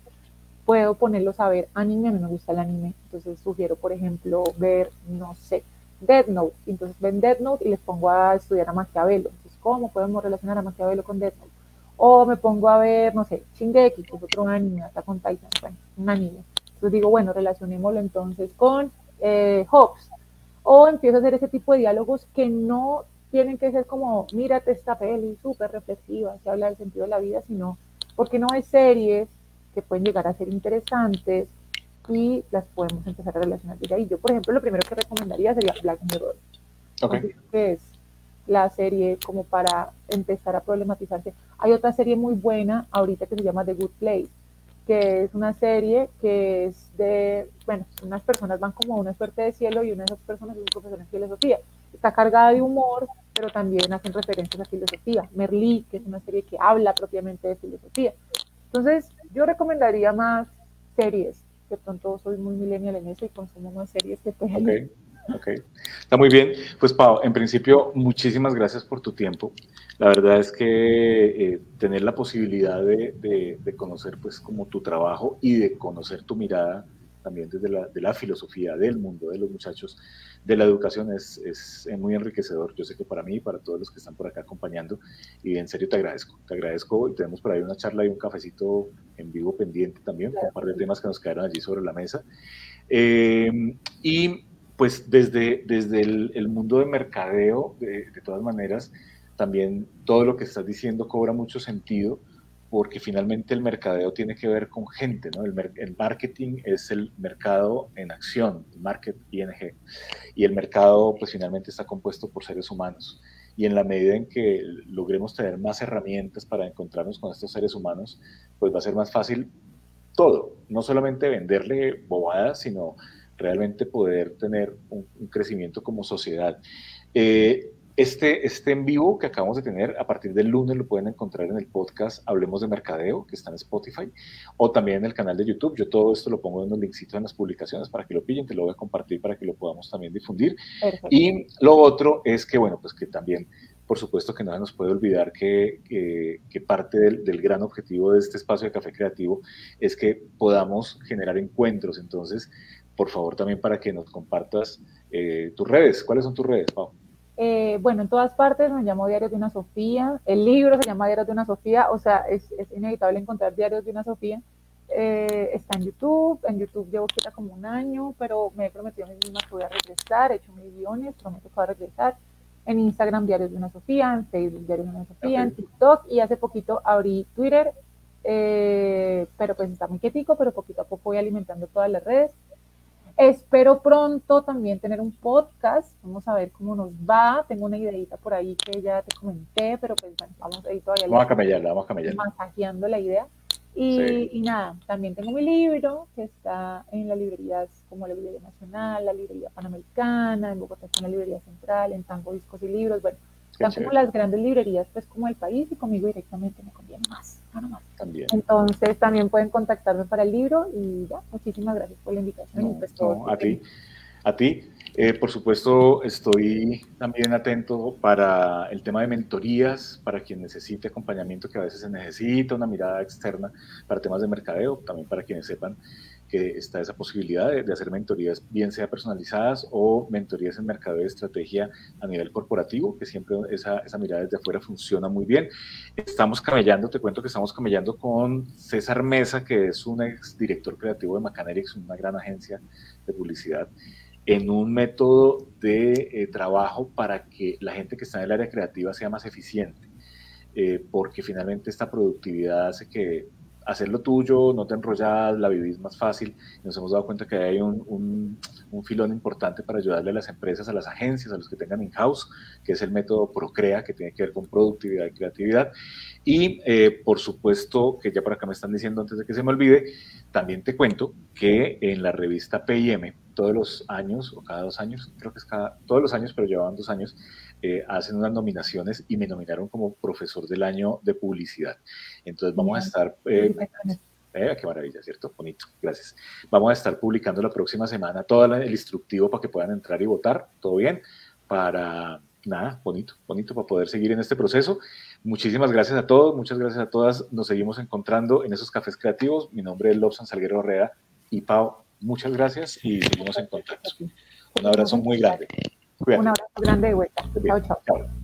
puedo ponerlos a ver anime, a mí me gusta el anime, entonces sugiero, por ejemplo, ver, no sé, Dead Note, entonces ven Dead Note y les pongo a estudiar a Maquiavelo, entonces, ¿cómo podemos relacionar a Maquiavelo con Dead Note? O me pongo a ver, no sé, Shingeki, que es otro anime, hasta con Titan, bueno, un anime. Entonces digo, bueno, relacionémoslo entonces con eh, Hobbes. O empiezo a hacer ese tipo de diálogos que no tienen que ser como, mírate esta peli súper reflexiva, se habla del sentido de la vida, sino porque no hay series que pueden llegar a ser interesantes y las podemos empezar a relacionar desde ahí. Yo, por ejemplo, lo primero que recomendaría sería Black Mirror, que es la serie como para empezar a problematizarse. Hay otra serie muy buena ahorita que se llama The Good Place, que es una serie que es de, bueno, unas personas van como a una suerte de cielo y una de esas personas es un profesor en filosofía. Está cargada de humor, pero también hacen referencias a filosofía. Merlí, que es una serie que habla propiamente de filosofía. Entonces, yo recomendaría más series. De pronto soy muy millennial en eso y consumo más series que películas. Ok, está muy bien. Pues Pau, en principio, muchísimas gracias por tu tiempo. La verdad es que eh, tener la posibilidad de, de, conocer pues como tu trabajo y de conocer tu mirada también desde la, de la filosofía del mundo de los muchachos de la educación es, es, muy enriquecedor. Yo sé que para mí y para todos los que están por acá acompañando, y en serio te agradezco, te agradezco y tenemos por ahí una charla y un cafecito en vivo pendiente también, con un par de temas que nos quedaron allí sobre la mesa. Eh, y pues desde, desde el, mundo de mercadeo, de, todas maneras, también todo lo que estás diciendo cobra mucho sentido porque finalmente el mercadeo tiene que ver con gente, ¿no? El, el, marketing es el mercado en acción, market ING, y el mercado pues finalmente está compuesto por seres humanos. Y en la medida en que logremos tener más herramientas para encontrarnos con estos seres humanos, pues va a ser más fácil todo, no solamente venderle bobadas, sino realmente poder tener un, crecimiento como sociedad. Eh, este, este en vivo que acabamos de tener, a partir del lunes lo pueden encontrar en el podcast Hablemos de Mercadeo, que está en Spotify, o también en el canal de YouTube. Yo todo esto lo pongo en un linkcito en las publicaciones para que lo pillen, te lo voy a compartir para que lo podamos también difundir. Y lo otro es que, bueno, pues que también, por supuesto que no nos puede olvidar que, que, parte del, del, gran objetivo de este espacio de Café Creativo es que podamos generar encuentros. Entonces, por favor, también para que nos compartas eh, tus redes. ¿Cuáles son tus redes, Pau? Eh, bueno, en todas partes me llamo Diarios de una Sofía. El libro se llama Diarios de una Sofía, o sea, es, inevitable encontrar Diarios de una Sofía. Eh, está en YouTube, en YouTube llevo quieta como un año, pero me he prometido a mí misma que voy a regresar, he hecho mil guiones, prometo que voy a regresar. En Instagram Diarios de una Sofía, en Facebook Diarios de una Sofía, en TikTok y hace poquito abrí Twitter, eh, pero pues está muy quietico, pero poquito a poco voy alimentando todas las redes. Espero pronto también tener un podcast. Vamos a ver cómo nos va. Tengo una ideita por ahí que ya te comenté, pero pues vamos ahí todavía. Vamos a camellarla, vamos a camellarla. Masajeando la idea. Y, nada, también tengo mi libro que está en las librerías como la Librería Nacional, la Librería Panamericana, en Bogotá está en la Librería Central, en Tango Discos y Libros. Bueno, están como las grandes librerías pues como el país y conmigo directamente me conviene más. También. Entonces también pueden contactarme para el libro y ya, muchísimas gracias por la invitación. Pues, a ti, a ti. Eh, por supuesto, estoy también atento para el tema de mentorías, para quien necesite acompañamiento, que a veces se necesita una mirada externa para temas de mercadeo, también para quienes sepan que está esa posibilidad de, hacer mentorías, bien sea personalizadas o mentorías en mercado de estrategia a nivel corporativo, que siempre esa, esa mirada desde afuera funciona muy bien. Estamos camellando, te cuento que estamos camellando con César Mesa, que es un ex director creativo de Macanerics, una gran agencia de publicidad, en un método de eh, trabajo para que la gente que está en el área creativa sea más eficiente. Eh, porque finalmente esta productividad hace que hacerlo tuyo, no te enrollas, la vivís más fácil. Nos hemos dado cuenta que hay un, un, filón importante para ayudarle a las empresas, a las agencias, a los que tengan in-house, que es el método Procrea, que tiene que ver con productividad y creatividad. Y eh, por supuesto, que ya por acá me están diciendo antes de que se me olvide, también te cuento que en la revista PIM, todos los años, o cada dos años, creo que es cada, todos los años, pero llevaban dos años, eh, hacen unas nominaciones y me nominaron como profesor del año de publicidad. Entonces vamos a estar... Eh, eh, qué maravilla, ¿cierto? Bonito, gracias. Vamos a estar publicando la próxima semana todo el instructivo para que puedan entrar y votar, todo bien, para, nada, bonito, bonito para poder seguir en este proceso. Muchísimas gracias a todos, muchas gracias a todas. Nos seguimos encontrando en esos cafés creativos. Mi nombre es Lobson Salguero Herrera y Pau, muchas gracias y seguimos en contacto. Un abrazo muy grande. Un abrazo grande de vuelta. chao. chao.